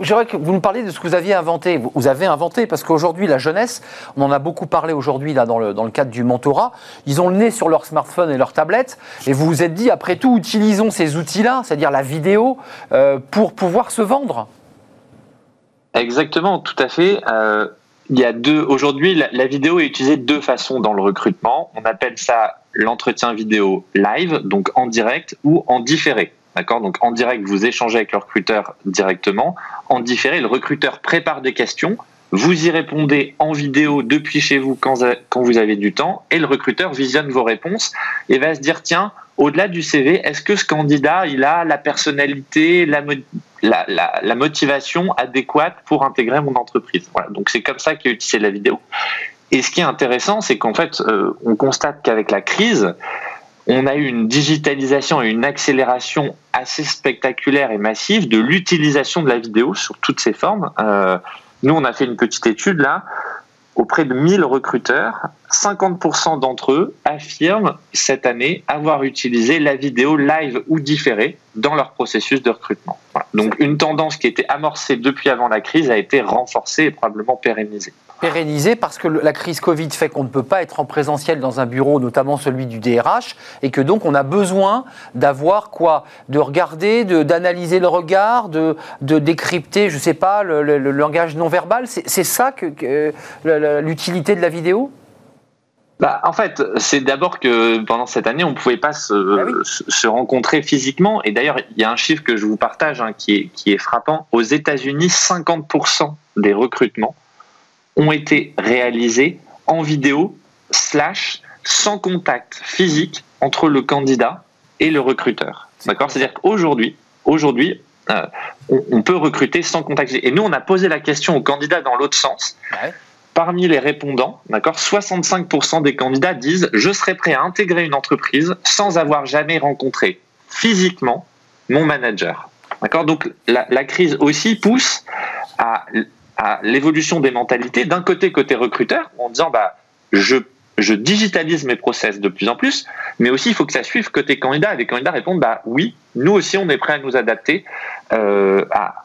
j'aimerais que vous nous parliez de ce que vous aviez inventé. Vous avez inventé, parce qu'aujourd'hui, la jeunesse, on en a beaucoup parlé aujourd'hui là, dans, le, dans le cadre du mentorat, ils ont le nez sur leur smartphone et leur tablette, et vous vous êtes dit, après tout, utilisons ces outils-là, c'est-à-dire la vidéo, euh, pour pouvoir se vendre. Exactement, tout à fait. Euh, il y a deux. Aujourd'hui, la, vidéo est utilisée de deux façons dans le recrutement. On appelle ça l'entretien vidéo live, donc en direct ou en différé. D'accord? Donc en direct, vous échangez avec le recruteur directement. En différé, le recruteur prépare des questions. Vous y répondez en vidéo depuis chez vous quand, quand vous avez du temps. Et le recruteur visionne vos réponses et va se dire tiens, au-delà du CV, est-ce que ce candidat, il a la personnalité, la, la, motivation adéquate pour intégrer mon entreprise? Voilà. Donc c'est comme ça qu'est utilisé la vidéo. Et ce qui est intéressant, c'est qu'en fait, euh, on constate qu'avec la crise, on a eu une digitalisation et une accélération assez spectaculaire et massive de l'utilisation de la vidéo sur toutes ses formes. Euh, nous, on a fait une petite étude là. auprès de 1000 recruteurs, 50% d'entre eux affirment cette année avoir utilisé la vidéo live ou différée dans leur processus de recrutement. Donc une tendance qui était amorcée depuis avant la crise a été renforcée et probablement pérennisée pérennisé parce que la crise Covid fait qu'on ne peut pas être en présentiel dans un bureau, notamment celui du DRH, et que donc on a besoin d'avoir quoi? De regarder, d'analyser le regard, de, de décrypter, je ne sais pas, le, langage non verbal. C'est ça que, l'utilité de la vidéo? Bah, en fait, c'est d'abord que pendant cette année, on ne pouvait pas se, ah se, rencontrer physiquement. Et d'ailleurs, il y a un chiffre que je vous partage hein, qui, est, qui est frappant. Aux États-Unis, 50% des recrutements ont été réalisés en vidéo slash sans contact physique entre le candidat et le recruteur. D'accord C'est-à-dire qu'aujourd'hui, aujourd'hui, euh, on, peut recruter sans contact physique. Et nous, on a posé la question aux candidats dans l'autre sens. Parmi les répondants, d'accord, 65% des candidats disent je serais prêt à intégrer une entreprise sans avoir jamais rencontré physiquement mon manager. D'accord Donc la, la, crise aussi pousse à à l'évolution des mentalités d'un côté côté recruteur en disant bah je je digitalise mes process de plus en plus, mais aussi il faut que ça suive côté candidat. Les candidats répondent bah oui, nous aussi on est prêt à nous adapter euh, à,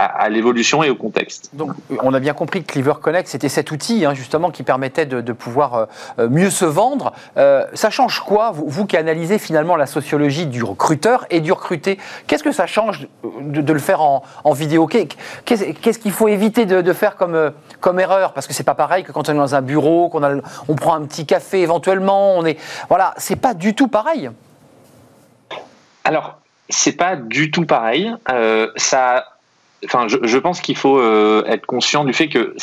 à, l'évolution et au contexte. Donc, on a bien compris que Cleaver Connect, c'était cet outil hein, justement qui permettait de, pouvoir euh, euh, mieux se vendre. Euh, ça change quoi, vous, qui analysez finalement la sociologie du recruteur et du recruté? Qu'est-ce que ça change de, le faire en, vidéo? Qu'est-ce qu'il faut éviter de, faire comme, comme erreur? Parce que c'est pas pareil que quand on est dans un bureau, qu'on on prend un petit café éventuellement. On est, voilà, c'est pas du tout pareil. Alors, c'est pas du tout pareil. ça enfin, je, pense qu'il faut euh, être conscient du fait que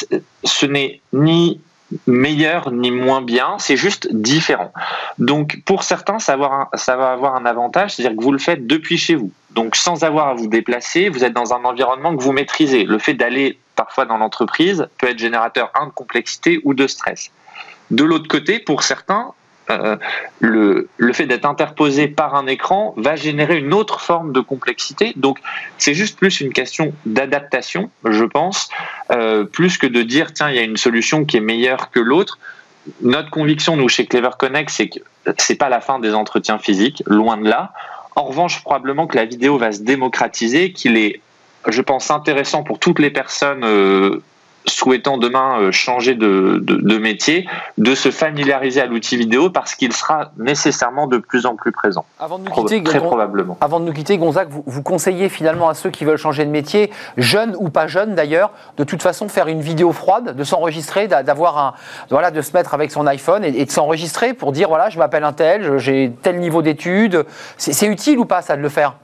ce n'est ni meilleur ni moins bien, c'est juste différent. Donc pour certains, ça va, avoir un avantage, c'est-à-dire que vous le faites depuis chez vous. Donc sans avoir à vous déplacer, vous êtes dans un environnement que vous maîtrisez. Le fait d'aller parfois dans l'entreprise peut être générateur, un, de complexité ou de stress. De l'autre côté, pour certains, euh, le, fait d'être interposé par un écran va générer une autre forme de complexité. Donc c'est juste plus une question d'adaptation, je pense, euh, plus que de dire tiens il y a une solution qui est meilleure que l'autre. Notre conviction, nous chez Clever Connect, c'est que c'est pas la fin des entretiens physiques, loin de là. En revanche, probablement que la vidéo va se démocratiser, qu'il est, je pense, intéressant pour toutes les personnes. Euh, souhaitant demain euh, changer de, métier, de se familiariser à l'outil vidéo parce qu'il sera nécessairement de plus en plus présent. Avant de nous quitter, très probablement. Avant de nous quitter, Gonzague, vous, vous, conseillez finalement à ceux qui veulent changer de métier, jeunes ou pas jeunes d'ailleurs, de toute façon faire une vidéo froide, de s'enregistrer, d'avoir un, voilà, de se mettre avec son iPhone et, de s'enregistrer pour dire voilà, je m'appelle un tel, j'ai tel niveau d'études. C'est utile ou pas ça de le faire?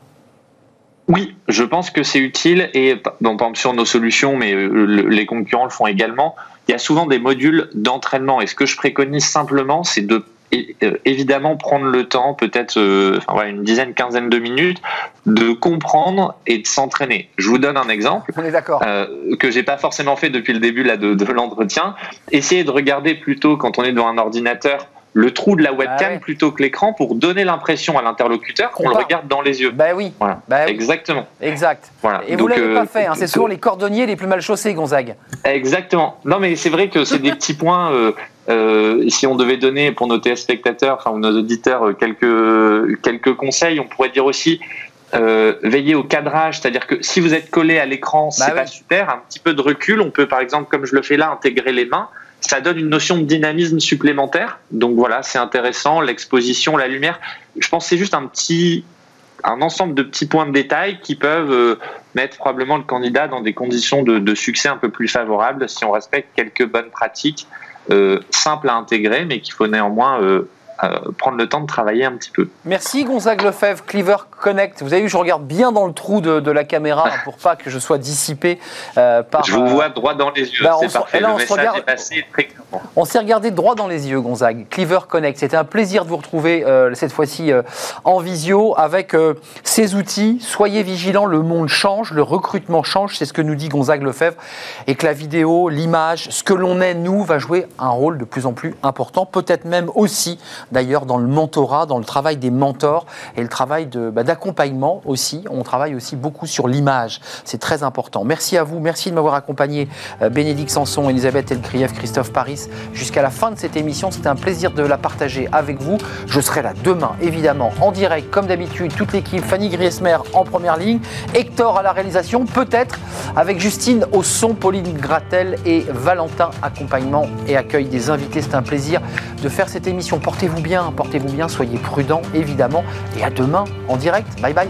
Oui, je pense que c'est utile et bon, par exemple sur nos solutions, mais euh, les concurrents le font également. Il y a souvent des modules d'entraînement et ce que je préconise simplement, c'est de euh, évidemment prendre le temps, peut-être euh, une dizaine, quinzaine de minutes, de comprendre et de s'entraîner. Je vous donne un exemple On est d'accord. que j'ai pas forcément fait depuis le début là, de, de l'entretien. Essayez de regarder plutôt quand on est devant un ordinateur le trou de la webcam bah plutôt que l'écran pour donner l'impression à l'interlocuteur qu'on le regarde dans les yeux. Bah oui. Bah Exactement. Exact. Voilà. Et vous l'avez euh, pas fait. Hein. C'est souvent les cordonniers les plus mal chaussés, Gonzague. Exactement. Non, mais c'est vrai que c'est des petits points. Euh, euh, si on devait donner pour nos téléspectateurs, enfin ou nos auditeurs, quelques quelques conseils, on pourrait dire aussi. veiller au cadrage, c'est-à-dire que si vous êtes collé à l'écran, c'est pas super. Un petit peu de recul, on peut par exemple, comme je le fais là, intégrer les mains ça donne une notion de dynamisme supplémentaire. Donc voilà, c'est intéressant. L'exposition, la lumière. Je pense que c'est juste un petit, un ensemble de petits points de détail qui peuvent euh, mettre probablement le candidat dans des conditions de, succès un peu plus favorables si on respecte quelques bonnes pratiques euh, simples à intégrer, mais qu'il faut néanmoins euh, prendre le temps de travailler un petit peu. Merci Gonzague Lefebvre, Cleaver Connect. Vous avez vu, je regarde bien dans le trou de, la caméra pour pas que je sois dissipé euh, par. Je vous vois droit dans les yeux. Bah, c'est parfait. le message est passé très clairement. On s'est regardé droit dans les yeux, Gonzague. Cleaver Connect. C'était un plaisir de vous retrouver euh, cette fois-ci en visio avec ces outils. Soyez vigilants, le monde change, le recrutement change. C'est ce que nous dit Gonzague Lefebvre. Et que la vidéo, l'image, ce que l'on est, nous, va jouer un rôle de plus en plus important. Peut-être même aussi d'ailleurs dans le mentorat, dans le travail des mentors et le travail bah, d'accompagnement aussi. On travaille aussi beaucoup sur l'image. C'est très important. Merci à vous. Merci de m'avoir accompagné, euh, Bénédicte Sanson, Elisabeth Elkrieff, Christophe Paris, jusqu'à la fin de cette émission. C'était un plaisir de la partager avec vous. Je serai là demain, évidemment, en direct, comme d'habitude, toute l'équipe, Fanny Griesmer en première ligne, Hector à la réalisation, peut-être avec Justine au son, Pauline Gratel et Valentin accompagnement et accueil des invités. C'est un plaisir de faire cette émission. Portez-vous bien, portez-vous bien, soyez prudents, évidemment, et à demain en direct. Bye bye.